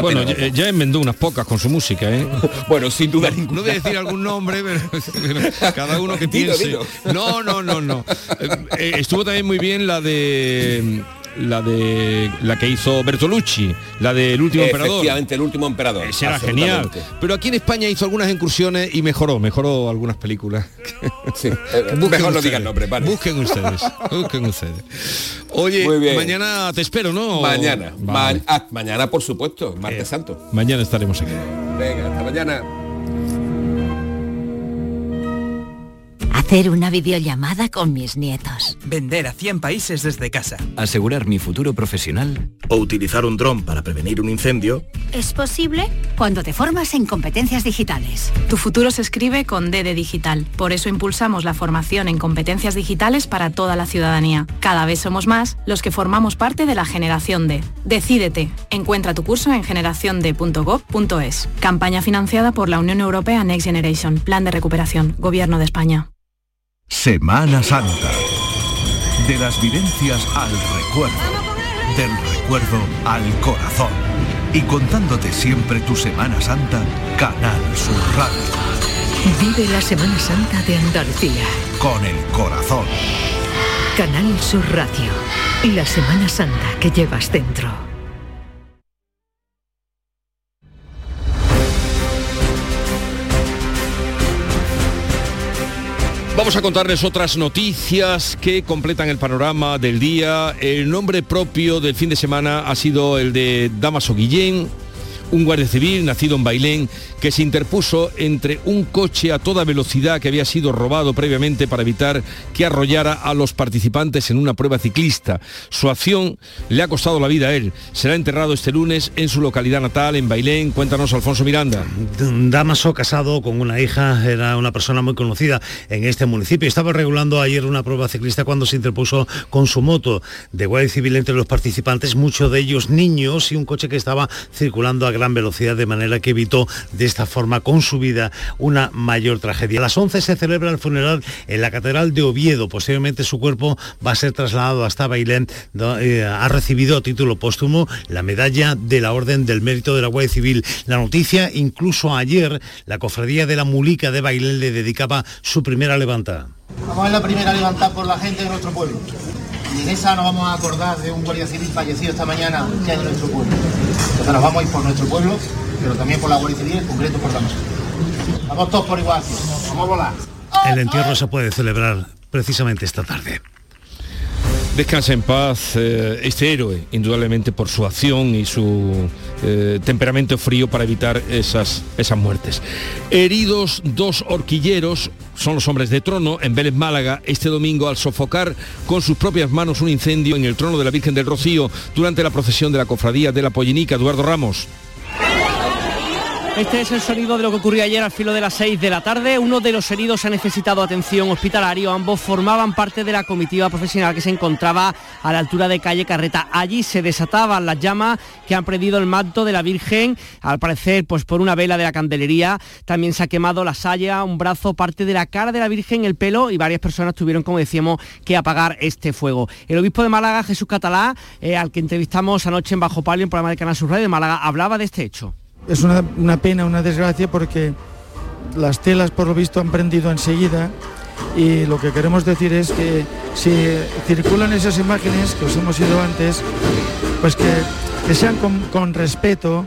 bueno, ya, enmendó unas pocas con su música, ¿eh? bueno, sin duda ninguna. No voy a decir algún nombre, pero, cada uno que piense. No, no, no, no. Eh, eh, estuvo también muy bien la de la de la que hizo Bertolucci, la del último emperador. Efectivamente, el último emperador. Ese era genial. Pero aquí en España hizo algunas incursiones y mejoró, mejoró algunas películas. Sí, mejor no digan nombre, Busquen ustedes, busquen ustedes. Oye, mañana te espero, ¿no? Mañana. Ah, mañana, por supuesto, martes eh, santo. Mañana estaremos aquí. Venga, hasta mañana. Hacer una videollamada con mis nietos. Vender a 100 países desde casa. Asegurar mi futuro profesional. O utilizar un dron para prevenir un incendio. Es posible cuando te formas en competencias digitales. Tu futuro se escribe con D de digital. Por eso impulsamos la formación en competencias digitales para toda la ciudadanía. Cada vez somos más los que formamos parte de la generación D. Decídete. Encuentra tu curso en generaciond.gov.es. Campaña financiada por la Unión Europea Next Generation. Plan de recuperación. Gobierno de España. Semana Santa. De las vivencias al recuerdo. Del recuerdo al corazón. Y contándote siempre tu Semana Santa, Canal Sur Radio. Vive la Semana Santa de Andalucía. Con el corazón. Canal Sur Radio. La Semana Santa que llevas dentro. Vamos a contarles otras noticias que completan el panorama del día. El nombre propio del fin de semana ha sido el de Damaso Guillén, un guardia civil nacido en Bailén que se interpuso entre un coche a toda velocidad que había sido robado previamente para evitar que arrollara a los participantes en una prueba ciclista. Su acción le ha costado la vida a él. Será enterrado este lunes en su localidad natal, en Bailén. Cuéntanos, Alfonso Miranda. Damaso, casado con una hija, era una persona muy conocida en este municipio. Estaba regulando ayer una prueba ciclista cuando se interpuso con su moto de guardia civil entre los participantes, muchos de ellos niños y un coche que estaba circulando a gran velocidad de manera que evitó de esta forma con su vida una mayor tragedia. A las 11 se celebra el funeral en la Catedral de Oviedo. Posteriormente su cuerpo va a ser trasladado hasta Bailén. Eh, ha recibido a título póstumo la medalla de la Orden del Mérito de la Guardia Civil. La noticia, incluso ayer, la cofradía de la Mulica de Bailén le dedicaba su primera levantada. Vamos a la primera levantada por la gente de nuestro pueblo. Y en esa nos vamos a acordar de un guardia civil fallecido esta mañana de nuestro pueblo. Entonces nos vamos a ir por nuestro pueblo, pero también por la Guardia Civil, en concreto por Damaso. Vamos todos por igual, vamos a volar. El entierro se puede celebrar precisamente esta tarde. Descansa en paz eh, este héroe, indudablemente por su acción y su eh, temperamento frío para evitar esas, esas muertes. Heridos dos horquilleros, son los hombres de trono, en Vélez Málaga, este domingo al sofocar con sus propias manos un incendio en el trono de la Virgen del Rocío durante la procesión de la cofradía de la Pollinica. Eduardo Ramos. Este es el sonido de lo que ocurrió ayer al filo de las 6 de la tarde. Uno de los heridos ha necesitado atención hospitalaria. Ambos formaban parte de la comitiva profesional que se encontraba a la altura de calle Carreta. Allí se desataban las llamas que han prendido el manto de la Virgen, al parecer pues por una vela de la candelería. También se ha quemado la saya, un brazo, parte de la cara de la Virgen, el pelo y varias personas tuvieron, como decíamos, que apagar este fuego. El obispo de Málaga, Jesús Catalá, eh, al que entrevistamos anoche en Bajo Palio, en programa de Canal Sur Radio de Málaga, hablaba de este hecho. Es una, una pena, una desgracia porque las telas por lo visto han prendido enseguida y lo que queremos decir es que si circulan esas imágenes que os hemos ido antes, pues que, que sean con, con respeto,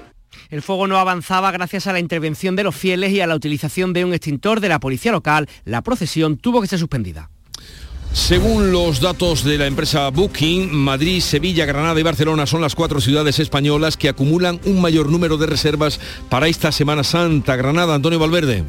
el fuego no avanzaba gracias a la intervención de los fieles y a la utilización de un extintor de la policía local. La procesión tuvo que ser suspendida. Según los datos de la empresa Booking, Madrid, Sevilla, Granada y Barcelona son las cuatro ciudades españolas que acumulan un mayor número de reservas para esta Semana Santa. Granada, Antonio Valverde.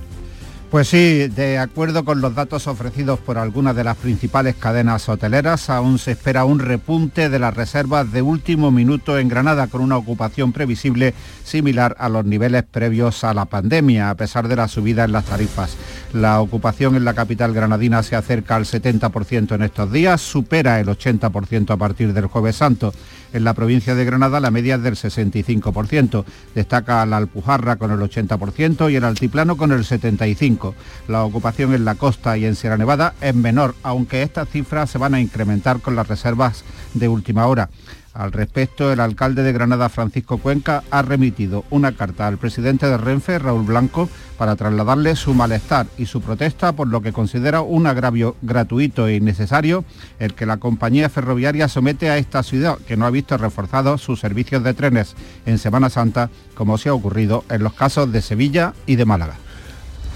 Pues sí, de acuerdo con los datos ofrecidos por algunas de las principales cadenas hoteleras, aún se espera un repunte de las reservas de último minuto en Granada con una ocupación previsible similar a los niveles previos a la pandemia, a pesar de la subida en las tarifas. La ocupación en la capital granadina se acerca al 70% en estos días, supera el 80% a partir del jueves santo. En la provincia de Granada la media es del 65%. Destaca la Alpujarra con el 80% y el Altiplano con el 75%. La ocupación en la costa y en Sierra Nevada es menor, aunque estas cifras se van a incrementar con las reservas de última hora. Al respecto, el alcalde de Granada, Francisco Cuenca, ha remitido una carta al presidente de Renfe, Raúl Blanco, para trasladarle su malestar y su protesta por lo que considera un agravio gratuito e innecesario el que la compañía ferroviaria somete a esta ciudad, que no ha visto reforzados sus servicios de trenes en Semana Santa, como se ha ocurrido en los casos de Sevilla y de Málaga.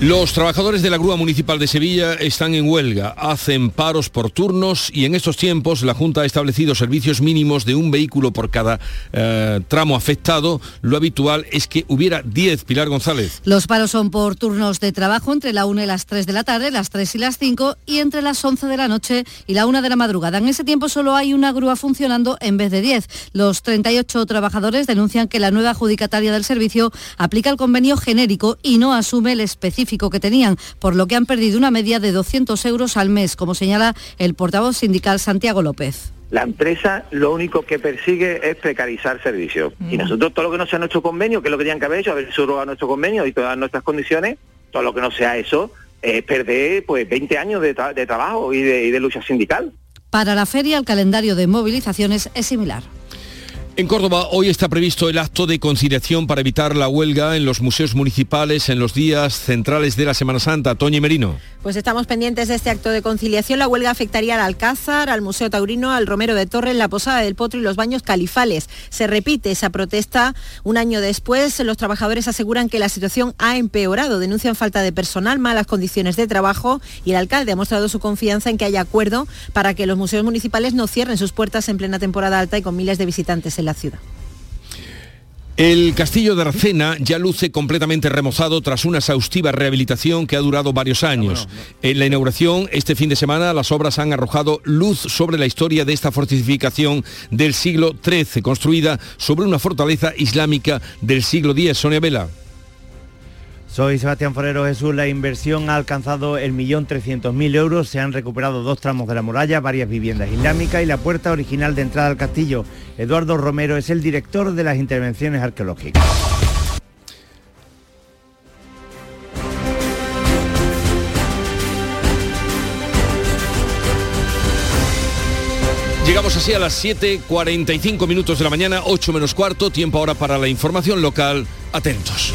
Los trabajadores de la Grúa Municipal de Sevilla están en huelga, hacen paros por turnos y en estos tiempos la Junta ha establecido servicios mínimos de un vehículo por cada eh, tramo afectado. Lo habitual es que hubiera 10. Pilar González. Los paros son por turnos de trabajo entre la 1 y las 3 de la tarde, las 3 y las 5 y entre las 11 de la noche y la 1 de la madrugada. En ese tiempo solo hay una grúa funcionando en vez de 10. Los 38 trabajadores denuncian que la nueva adjudicataria del servicio aplica el convenio genérico y no asume el específico que tenían, por lo que han perdido una media de 200 euros al mes, como señala el portavoz sindical Santiago López. La empresa lo único que persigue es precarizar servicios. Y nosotros todo lo que no sea nuestro convenio, que es lo que tenían que haber hecho, haber subrogado nuestro convenio y todas nuestras condiciones, todo lo que no sea eso, es perder pues 20 años de, de trabajo y de, y de lucha sindical. Para la feria el calendario de movilizaciones es similar. En Córdoba hoy está previsto el acto de conciliación para evitar la huelga en los museos municipales en los días centrales de la Semana Santa. Toño Merino. Pues estamos pendientes de este acto de conciliación. La huelga afectaría al Alcázar, al Museo Taurino, al Romero de Torres, la Posada del Potro y los baños califales. Se repite esa protesta un año después. Los trabajadores aseguran que la situación ha empeorado. Denuncian falta de personal, malas condiciones de trabajo y el alcalde ha mostrado su confianza en que haya acuerdo para que los museos municipales no cierren sus puertas en plena temporada alta y con miles de visitantes la ciudad. El castillo de Arcena ya luce completamente remozado tras una exhaustiva rehabilitación que ha durado varios años. En la inauguración este fin de semana las obras han arrojado luz sobre la historia de esta fortificación del siglo XIII, construida sobre una fortaleza islámica del siglo X. Sonia Vela. Soy Sebastián Forero Jesús. La inversión ha alcanzado el millón trescientos mil euros. Se han recuperado dos tramos de la muralla, varias viviendas islámicas y la puerta original de entrada al castillo. Eduardo Romero es el director de las intervenciones arqueológicas. Llegamos así a las 7.45 minutos de la mañana, 8 menos cuarto, tiempo ahora para la información local. Atentos.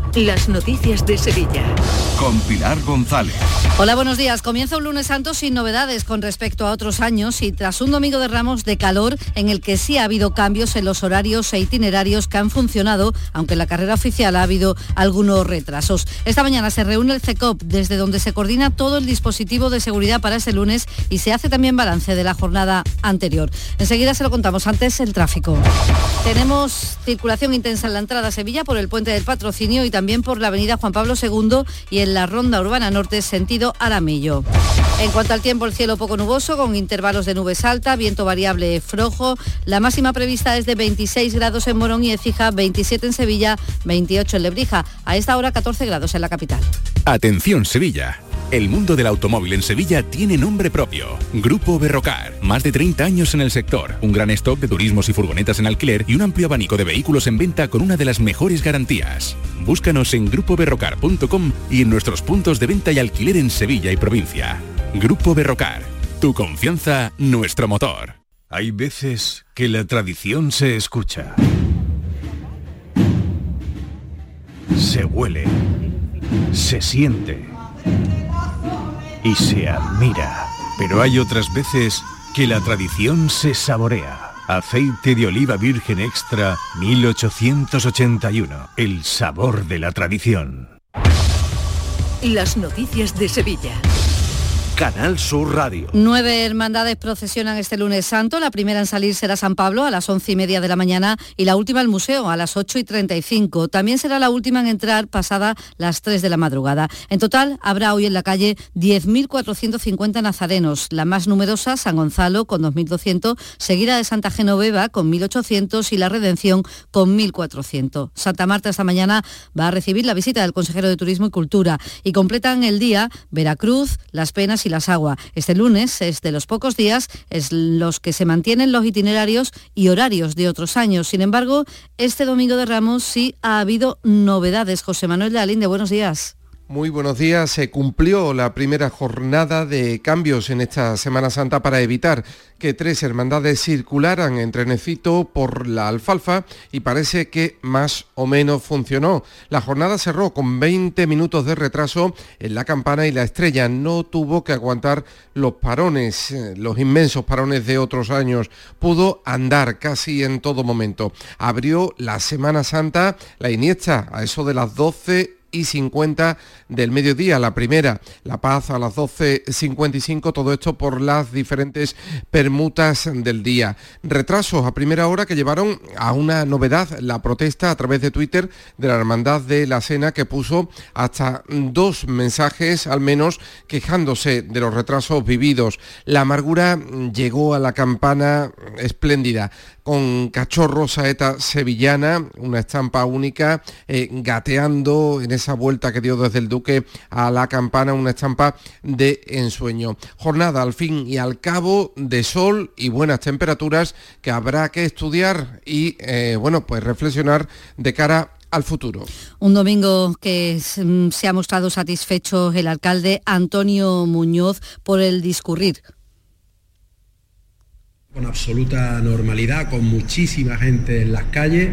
las noticias de Sevilla. Con Pilar González. Hola, buenos días. Comienza un lunes santo sin novedades con respecto a otros años y tras un domingo de ramos de calor en el que sí ha habido cambios en los horarios e itinerarios que han funcionado, aunque en la carrera oficial ha habido algunos retrasos. Esta mañana se reúne el CECOP, desde donde se coordina todo el dispositivo de seguridad para ese lunes y se hace también balance de la jornada anterior. Enseguida se lo contamos. Antes el tráfico. Tenemos circulación intensa en la entrada a Sevilla por el puente del patrocinio y también por la avenida Juan Pablo II y en la ronda urbana norte sentido Aramillo. En cuanto al tiempo, el cielo poco nuboso con intervalos de nubes alta, viento variable flojo. La máxima prevista es de 26 grados en Morón y Ecija, 27 en Sevilla, 28 en Lebrija. A esta hora 14 grados en la capital. Atención Sevilla. El mundo del automóvil en Sevilla tiene nombre propio. Grupo Berrocar. Más de 30 años en el sector. Un gran stock de turismos y furgonetas en alquiler y un amplio abanico de vehículos en venta con una de las mejores garantías. Búscanos en grupoberrocar.com y en nuestros puntos de venta y alquiler en Sevilla y provincia. Grupo Berrocar. Tu confianza, nuestro motor. Hay veces que la tradición se escucha. Se huele. Se siente y se admira. Pero hay otras veces que la tradición se saborea. Aceite de oliva virgen extra 1881. El sabor de la tradición. Las noticias de Sevilla. Canal Sur Radio. Nueve hermandades procesionan este lunes santo. La primera en salir será San Pablo a las once y media de la mañana y la última el museo a las ocho y treinta y cinco. También será la última en entrar pasada las tres de la madrugada. En total habrá hoy en la calle 10.450 nazarenos. La más numerosa, San Gonzalo, con 2.200, seguida de Santa Genoveva con 1.800 y la Redención con 1.400. Santa Marta esta mañana va a recibir la visita del consejero de Turismo y Cultura y completan el día Veracruz, Las Penas y las Agua. Este lunes es de los pocos días es los que se mantienen los itinerarios y horarios de otros años. Sin embargo, este domingo de Ramos sí ha habido novedades. José Manuel de Alinde, buenos días. Muy buenos días. Se cumplió la primera jornada de cambios en esta Semana Santa para evitar que tres hermandades circularan en trenecito por la alfalfa y parece que más o menos funcionó. La jornada cerró con 20 minutos de retraso en la campana y la estrella no tuvo que aguantar los parones, eh, los inmensos parones de otros años. Pudo andar casi en todo momento. Abrió la Semana Santa la Iniesta a eso de las 12 y 50 del mediodía. La primera, La Paz a las 12.55, todo esto por las diferentes permutas del día. Retrasos a primera hora que llevaron a una novedad, la protesta a través de Twitter de la Hermandad de la Cena que puso hasta dos mensajes al menos quejándose de los retrasos vividos. La amargura llegó a la campana espléndida con cachorro saeta sevillana, una estampa única, eh, gateando en ese esa vuelta que dio desde el Duque a la campana, una estampa de ensueño. Jornada al fin y al cabo de sol y buenas temperaturas que habrá que estudiar y, eh, bueno, pues reflexionar de cara al futuro. Un domingo que mm, se ha mostrado satisfecho el alcalde Antonio Muñoz por el discurrir con absoluta normalidad, con muchísima gente en las calles,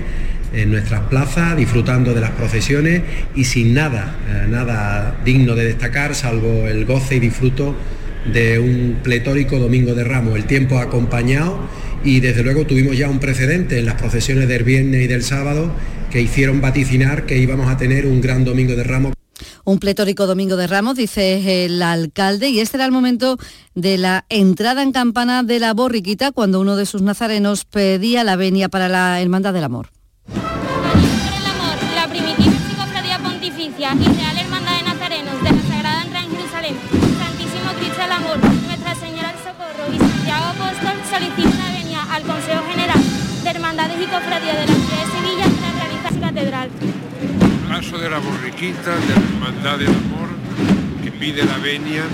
en nuestras plazas, disfrutando de las procesiones y sin nada, eh, nada digno de destacar, salvo el goce y disfruto de un pletórico Domingo de Ramos. El tiempo acompañado y desde luego tuvimos ya un precedente en las procesiones del viernes y del sábado que hicieron vaticinar que íbamos a tener un gran Domingo de Ramos. Un pletórico domingo de Ramos, dice el alcalde, y este era el momento de la entrada en campana de la borriquita cuando uno de sus nazarenos pedía la venia para la Hermandad del Amor. La primitiva enciclopedia pontificia y real Hermandad de Nazarenos de la Sagrada Entrada en Jerusalén, Santísimo Cristo del Amor, Nuestra Señora del Socorro y Santiago Apóstol solicitan la venia al Consejo General de Hermandades y Cofradías de la ciudad de Sevilla para realizar su catedral. Paso de la borriquita, de la hermandad del amor, que pide la venia,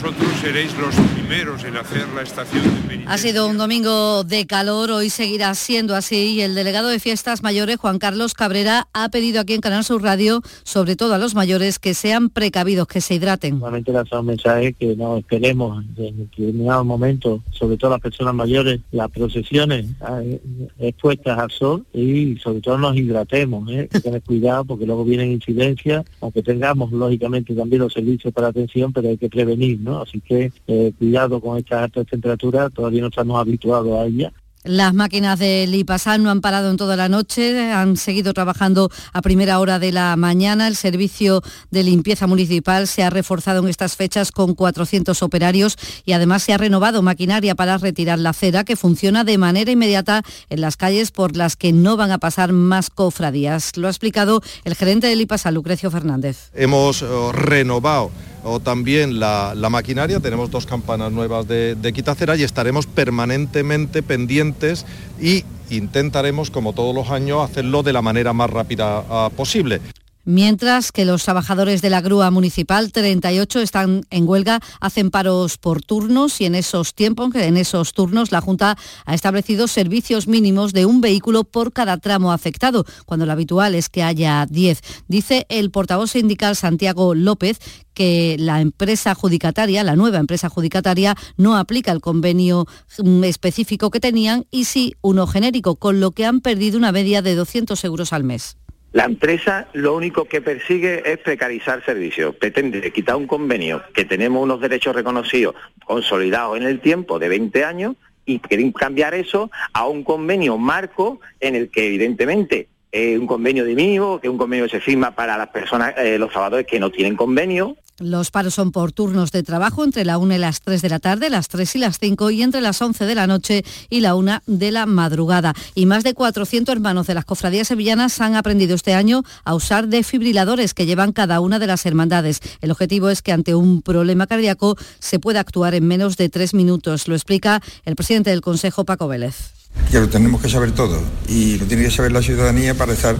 vosotros seréis los primeros en hacer la estación de penitencia. Ha sido un domingo de calor, hoy seguirá siendo así y el delegado de Fiestas Mayores, Juan Carlos Cabrera, ha pedido aquí en Canal Sur Radio, sobre todo a los mayores, que sean precavidos, que se hidraten. Solamente lanzar un mensaje que no esperemos en determinado momento, sobre todo las personas mayores, las procesiones eh, expuestas al sol y sobre todo nos hidratemos, ¿eh? que tener cuidado porque luego vienen incidencias, aunque tengamos lógicamente también los servicios para atención, pero hay que prevenir, Así que eh, cuidado con estas altas temperaturas, todavía no estamos habituados a ellas. Las máquinas de Lipasal no han parado en toda la noche, han seguido trabajando a primera hora de la mañana. El servicio de limpieza municipal se ha reforzado en estas fechas con 400 operarios y además se ha renovado maquinaria para retirar la cera que funciona de manera inmediata en las calles por las que no van a pasar más cofradías. Lo ha explicado el gerente de Lipasal, Lucrecio Fernández. Hemos eh, renovado o también la, maquinaria, tenemos dos campanas nuevas de, de quitacera y estaremos permanentemente pendientes y intentaremos, como todos los años, hacerlo de la manera más rápida ah, posible mientras que los trabajadores de la grúa municipal, 38, están en huelga, hacen paros por turnos y en esos tiempos, en esos turnos, la Junta ha establecido servicios mínimos de un vehículo por cada tramo afectado, cuando lo habitual es que haya 10. Dice el portavoz sindical Santiago López que la empresa adjudicataria, la nueva empresa adjudicataria, no aplica el convenio mm, específico que tenían y sí uno genérico, con lo que han perdido una media de 200 euros al mes. La empresa lo único que persigue es precarizar servicios. Pretende quitar un convenio que tenemos unos derechos reconocidos, consolidados en el tiempo de 20 años, y quieren cambiar eso a un convenio marco en el que evidentemente un convenio de mínimo, que un convenio que se firma para las personas, eh, los trabajadores que no tienen convenio, los paros son por turnos de trabajo entre la 1 y las 3 de la tarde, las 3 y las 5 y entre las 11 de la noche y la 1 de la madrugada. Y más de 400 hermanos de las cofradías sevillanas han aprendido este año a usar defibriladores que llevan cada una de las hermandades. El objetivo es que ante un problema cardíaco se pueda actuar en menos de tres minutos. Lo explica el presidente del Consejo, Paco Vélez. Que lo tenemos que saber todo y lo tiene que saber la ciudadanía para estar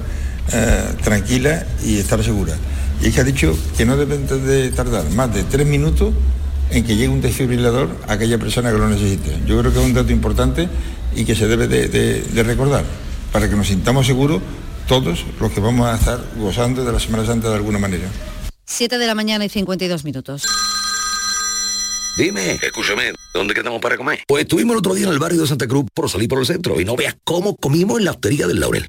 eh, tranquila y estar segura y es que ha dicho que no deben de tardar más de tres minutos en que llegue un desfibrilador a aquella persona que lo necesite. Yo creo que es un dato importante y que se debe de, recordar para que nos sintamos seguros todos los que vamos a estar gozando de la Semana Santa de alguna manera. 7 de la mañana y 52 minutos. Dime, escúchame, ¿dónde quedamos para comer? Pues estuvimos el otro día en el barrio de Santa Cruz por salir por el centro y no veas cómo comimos en la hostería del Laurel.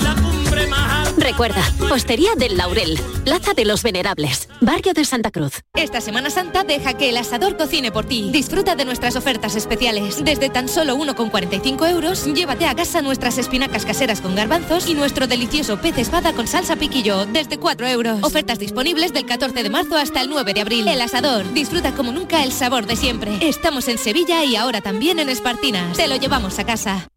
Recuerda, Postería del Laurel, Plaza de los Venerables, Barrio de Santa Cruz. Esta Semana Santa deja que el asador cocine por ti. Disfruta de nuestras ofertas especiales. Desde tan solo 1,45 euros, llévate a casa nuestras espinacas caseras con garbanzos y nuestro delicioso pez espada con salsa piquillo, desde 4 euros. Ofertas disponibles del 14 de marzo hasta el 9 de abril. El asador, disfruta como nunca el sabor de siempre. Estamos en Sevilla y ahora también en Espartinas. Te lo llevamos a casa.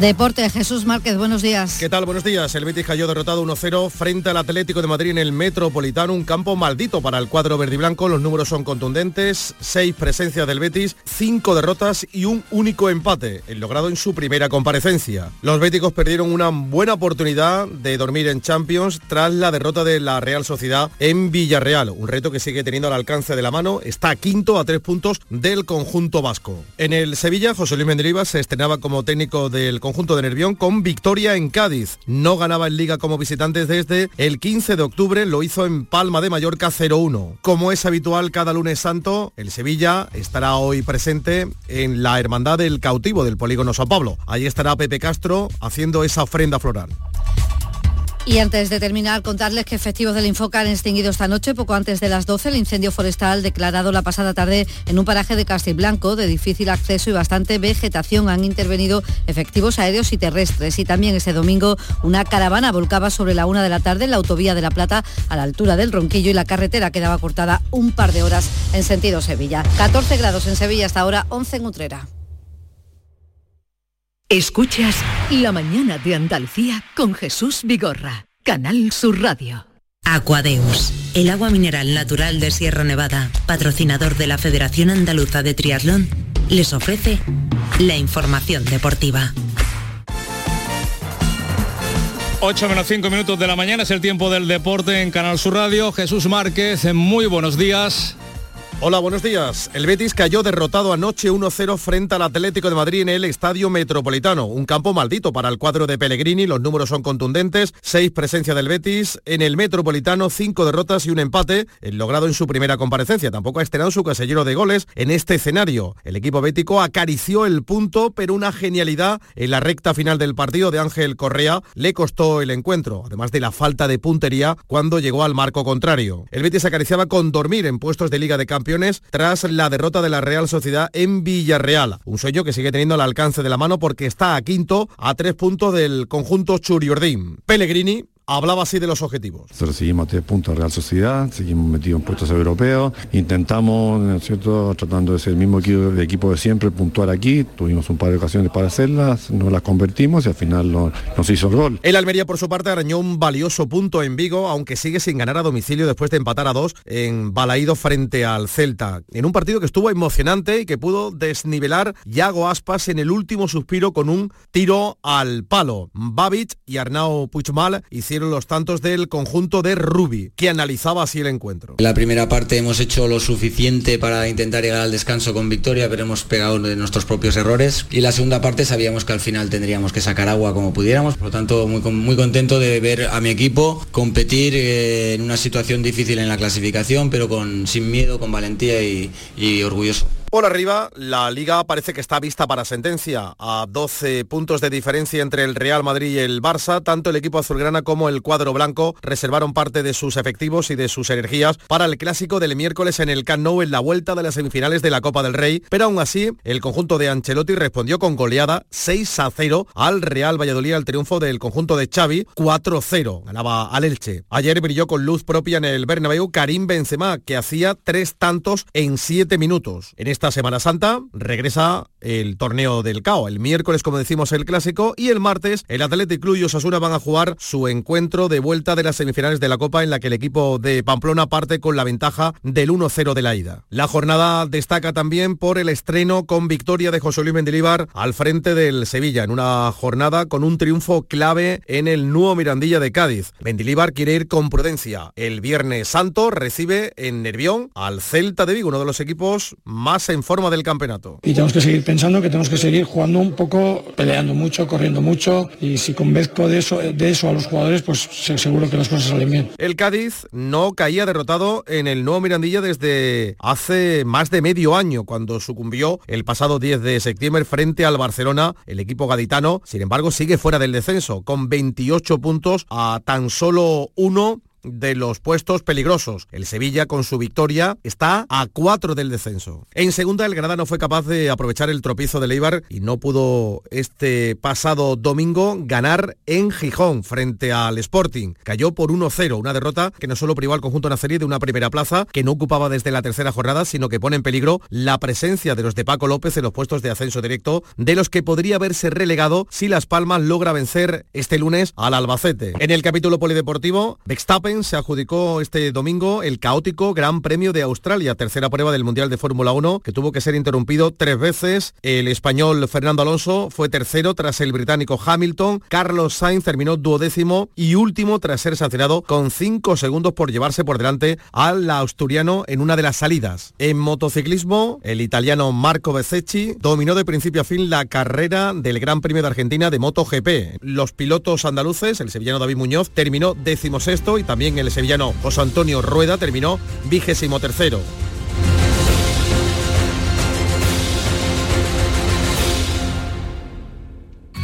Deporte, Jesús Márquez, buenos días. ¿Qué tal? Buenos días. El Betis cayó derrotado 1-0 frente al Atlético de Madrid en el Metropolitano, un campo maldito para el cuadro verde y blanco. Los números son contundentes, seis presencias del Betis, cinco derrotas y un único empate, el logrado en su primera comparecencia. Los béticos perdieron una buena oportunidad de dormir en Champions tras la derrota de la Real Sociedad en Villarreal, un reto que sigue teniendo al alcance de la mano, está quinto a tres puntos del conjunto vasco. En el Sevilla, José Luis Mendilibar se estrenaba como técnico del conjunto de Nervión con victoria en Cádiz. No ganaba en liga como visitantes desde el 15 de octubre, lo hizo en Palma de Mallorca 0-1. Como es habitual cada lunes santo, el Sevilla estará hoy presente en la Hermandad del Cautivo del Polígono San Pablo. Allí estará Pepe Castro haciendo esa ofrenda floral. Y antes de terminar, contarles que efectivos del Infoca han extinguido esta noche, poco antes de las 12, el incendio forestal declarado la pasada tarde en un paraje de Castilblanco de difícil acceso y bastante vegetación. Han intervenido efectivos aéreos y terrestres. Y también ese domingo una caravana volcaba sobre la una de la tarde en la autovía de La Plata a la altura del Ronquillo y la carretera quedaba cortada un par de horas en sentido Sevilla. 14 grados en Sevilla hasta ahora, 11 en Utrera. Escuchas La mañana de Andalucía con Jesús Vigorra, Canal Sur Radio. Aquadeus, el agua mineral natural de Sierra Nevada, patrocinador de la Federación Andaluza de Triatlón, les ofrece la información deportiva. 8 menos 5 minutos de la mañana es el tiempo del deporte en Canal Sur Radio. Jesús Márquez, muy buenos días. Hola, buenos días. El Betis cayó derrotado anoche 1-0 frente al Atlético de Madrid en el Estadio Metropolitano. Un campo maldito para el cuadro de Pellegrini. Los números son contundentes. Seis presencia del Betis. En el Metropolitano, cinco derrotas y un empate, el logrado en su primera comparecencia. Tampoco ha estrenado su casillero de goles en este escenario. El equipo bético acarició el punto, pero una genialidad en la recta final del partido de Ángel Correa le costó el encuentro, además de la falta de puntería cuando llegó al marco contrario. El Betis acariciaba con dormir en puestos de Liga de Campeones tras la derrota de la Real Sociedad en Villarreal. Un sueño que sigue teniendo al alcance de la mano porque está a quinto a tres puntos del conjunto Churiordín. Pellegrini hablaba así de los objetivos. Nosotros seguimos a tres puntos de Real Sociedad, seguimos metidos en puestos europeos, intentamos, ¿no es cierto?, tratando de ser el mismo equipo, de equipo de siempre, puntuar aquí, tuvimos un par de ocasiones para hacerlas, no las convertimos y al final no, nos hizo el gol. El Almería, por su parte, arañó un valioso punto en Vigo, aunque sigue sin ganar a domicilio después de empatar a dos en Balaído frente al Celta, en un partido que estuvo emocionante y que pudo desnivelar Yago Aspas en el último suspiro con un tiro al palo. Babic y Arnau Puigmal hicieron los tantos del conjunto de Rubi, que analizaba así el encuentro. En la primera parte hemos hecho lo suficiente para intentar llegar al descanso con victoria, pero hemos pegado de nuestros propios errores. Y la segunda parte sabíamos que al final tendríamos que sacar agua como pudiéramos, por lo tanto muy, muy contento de ver a mi equipo competir eh, en una situación difícil en la clasificación, pero con, sin miedo, con valentía y, y orgulloso. Por arriba, la liga parece que está vista para sentencia. A 12 puntos de diferencia entre el Real Madrid y el Barça, tanto el equipo azulgrana como el cuadro blanco reservaron parte de sus efectivos y de sus energías para el clásico del miércoles en el Camp Nou en la vuelta de las semifinales de la Copa del Rey. Pero aún así, el conjunto de Ancelotti respondió con goleada 6 a 0 al Real Valladolid al triunfo del conjunto de Xavi 4-0. Ganaba al Elche. Ayer brilló con luz propia en el Bernabéu Karim Benzema, que hacía tres tantos en siete minutos. En esta Semana Santa regresa el torneo del CAO. El miércoles, como decimos, el clásico y el martes el Athletic Club y Osasuna van a jugar su encuentro de vuelta de las semifinales de la Copa en la que el equipo de Pamplona parte con la ventaja del 1-0 de la ida. La jornada destaca también por el estreno con victoria de José Luis Mendilibar al frente del Sevilla en una jornada con un triunfo clave en el nuevo Mirandilla de Cádiz. Mendilibar quiere ir con prudencia. El Viernes Santo recibe en Nervión al Celta de Vigo, uno de los equipos más forma del campeonato. Y tenemos que seguir pensando que tenemos que seguir jugando un poco, peleando mucho, corriendo mucho y si convenzco de eso, de eso a los jugadores, pues seguro que las cosas salen bien. El Cádiz no caía derrotado en el nuevo Mirandilla desde hace más de medio año, cuando sucumbió el pasado 10 de septiembre frente al Barcelona. El equipo gaditano, sin embargo, sigue fuera del descenso, con 28 puntos a tan solo uno de los puestos peligrosos. El Sevilla con su victoria está a cuatro del descenso. En segunda el Granada no fue capaz de aprovechar el tropiezo de Leibar y no pudo este pasado domingo ganar en Gijón frente al Sporting. Cayó por 1-0, una derrota que no solo privó al conjunto nazarí de una primera plaza que no ocupaba desde la tercera jornada, sino que pone en peligro la presencia de los de Paco López en los puestos de ascenso directo, de los que podría haberse relegado si Las Palmas logra vencer este lunes al Albacete. En el capítulo polideportivo, Verstappen se adjudicó este domingo el caótico Gran Premio de Australia, tercera prueba del Mundial de Fórmula 1, que tuvo que ser interrumpido tres veces. El español Fernando Alonso fue tercero tras el británico Hamilton. Carlos Sainz terminó duodécimo y último tras ser sancionado con cinco segundos por llevarse por delante al asturiano en una de las salidas. En motociclismo, el italiano Marco Bezzecchi dominó de principio a fin la carrera del Gran Premio de Argentina de MotoGP. Los pilotos andaluces, el sevillano David Muñoz, terminó decimosexto y también en el sevillano José Antonio Rueda terminó vigésimo tercero.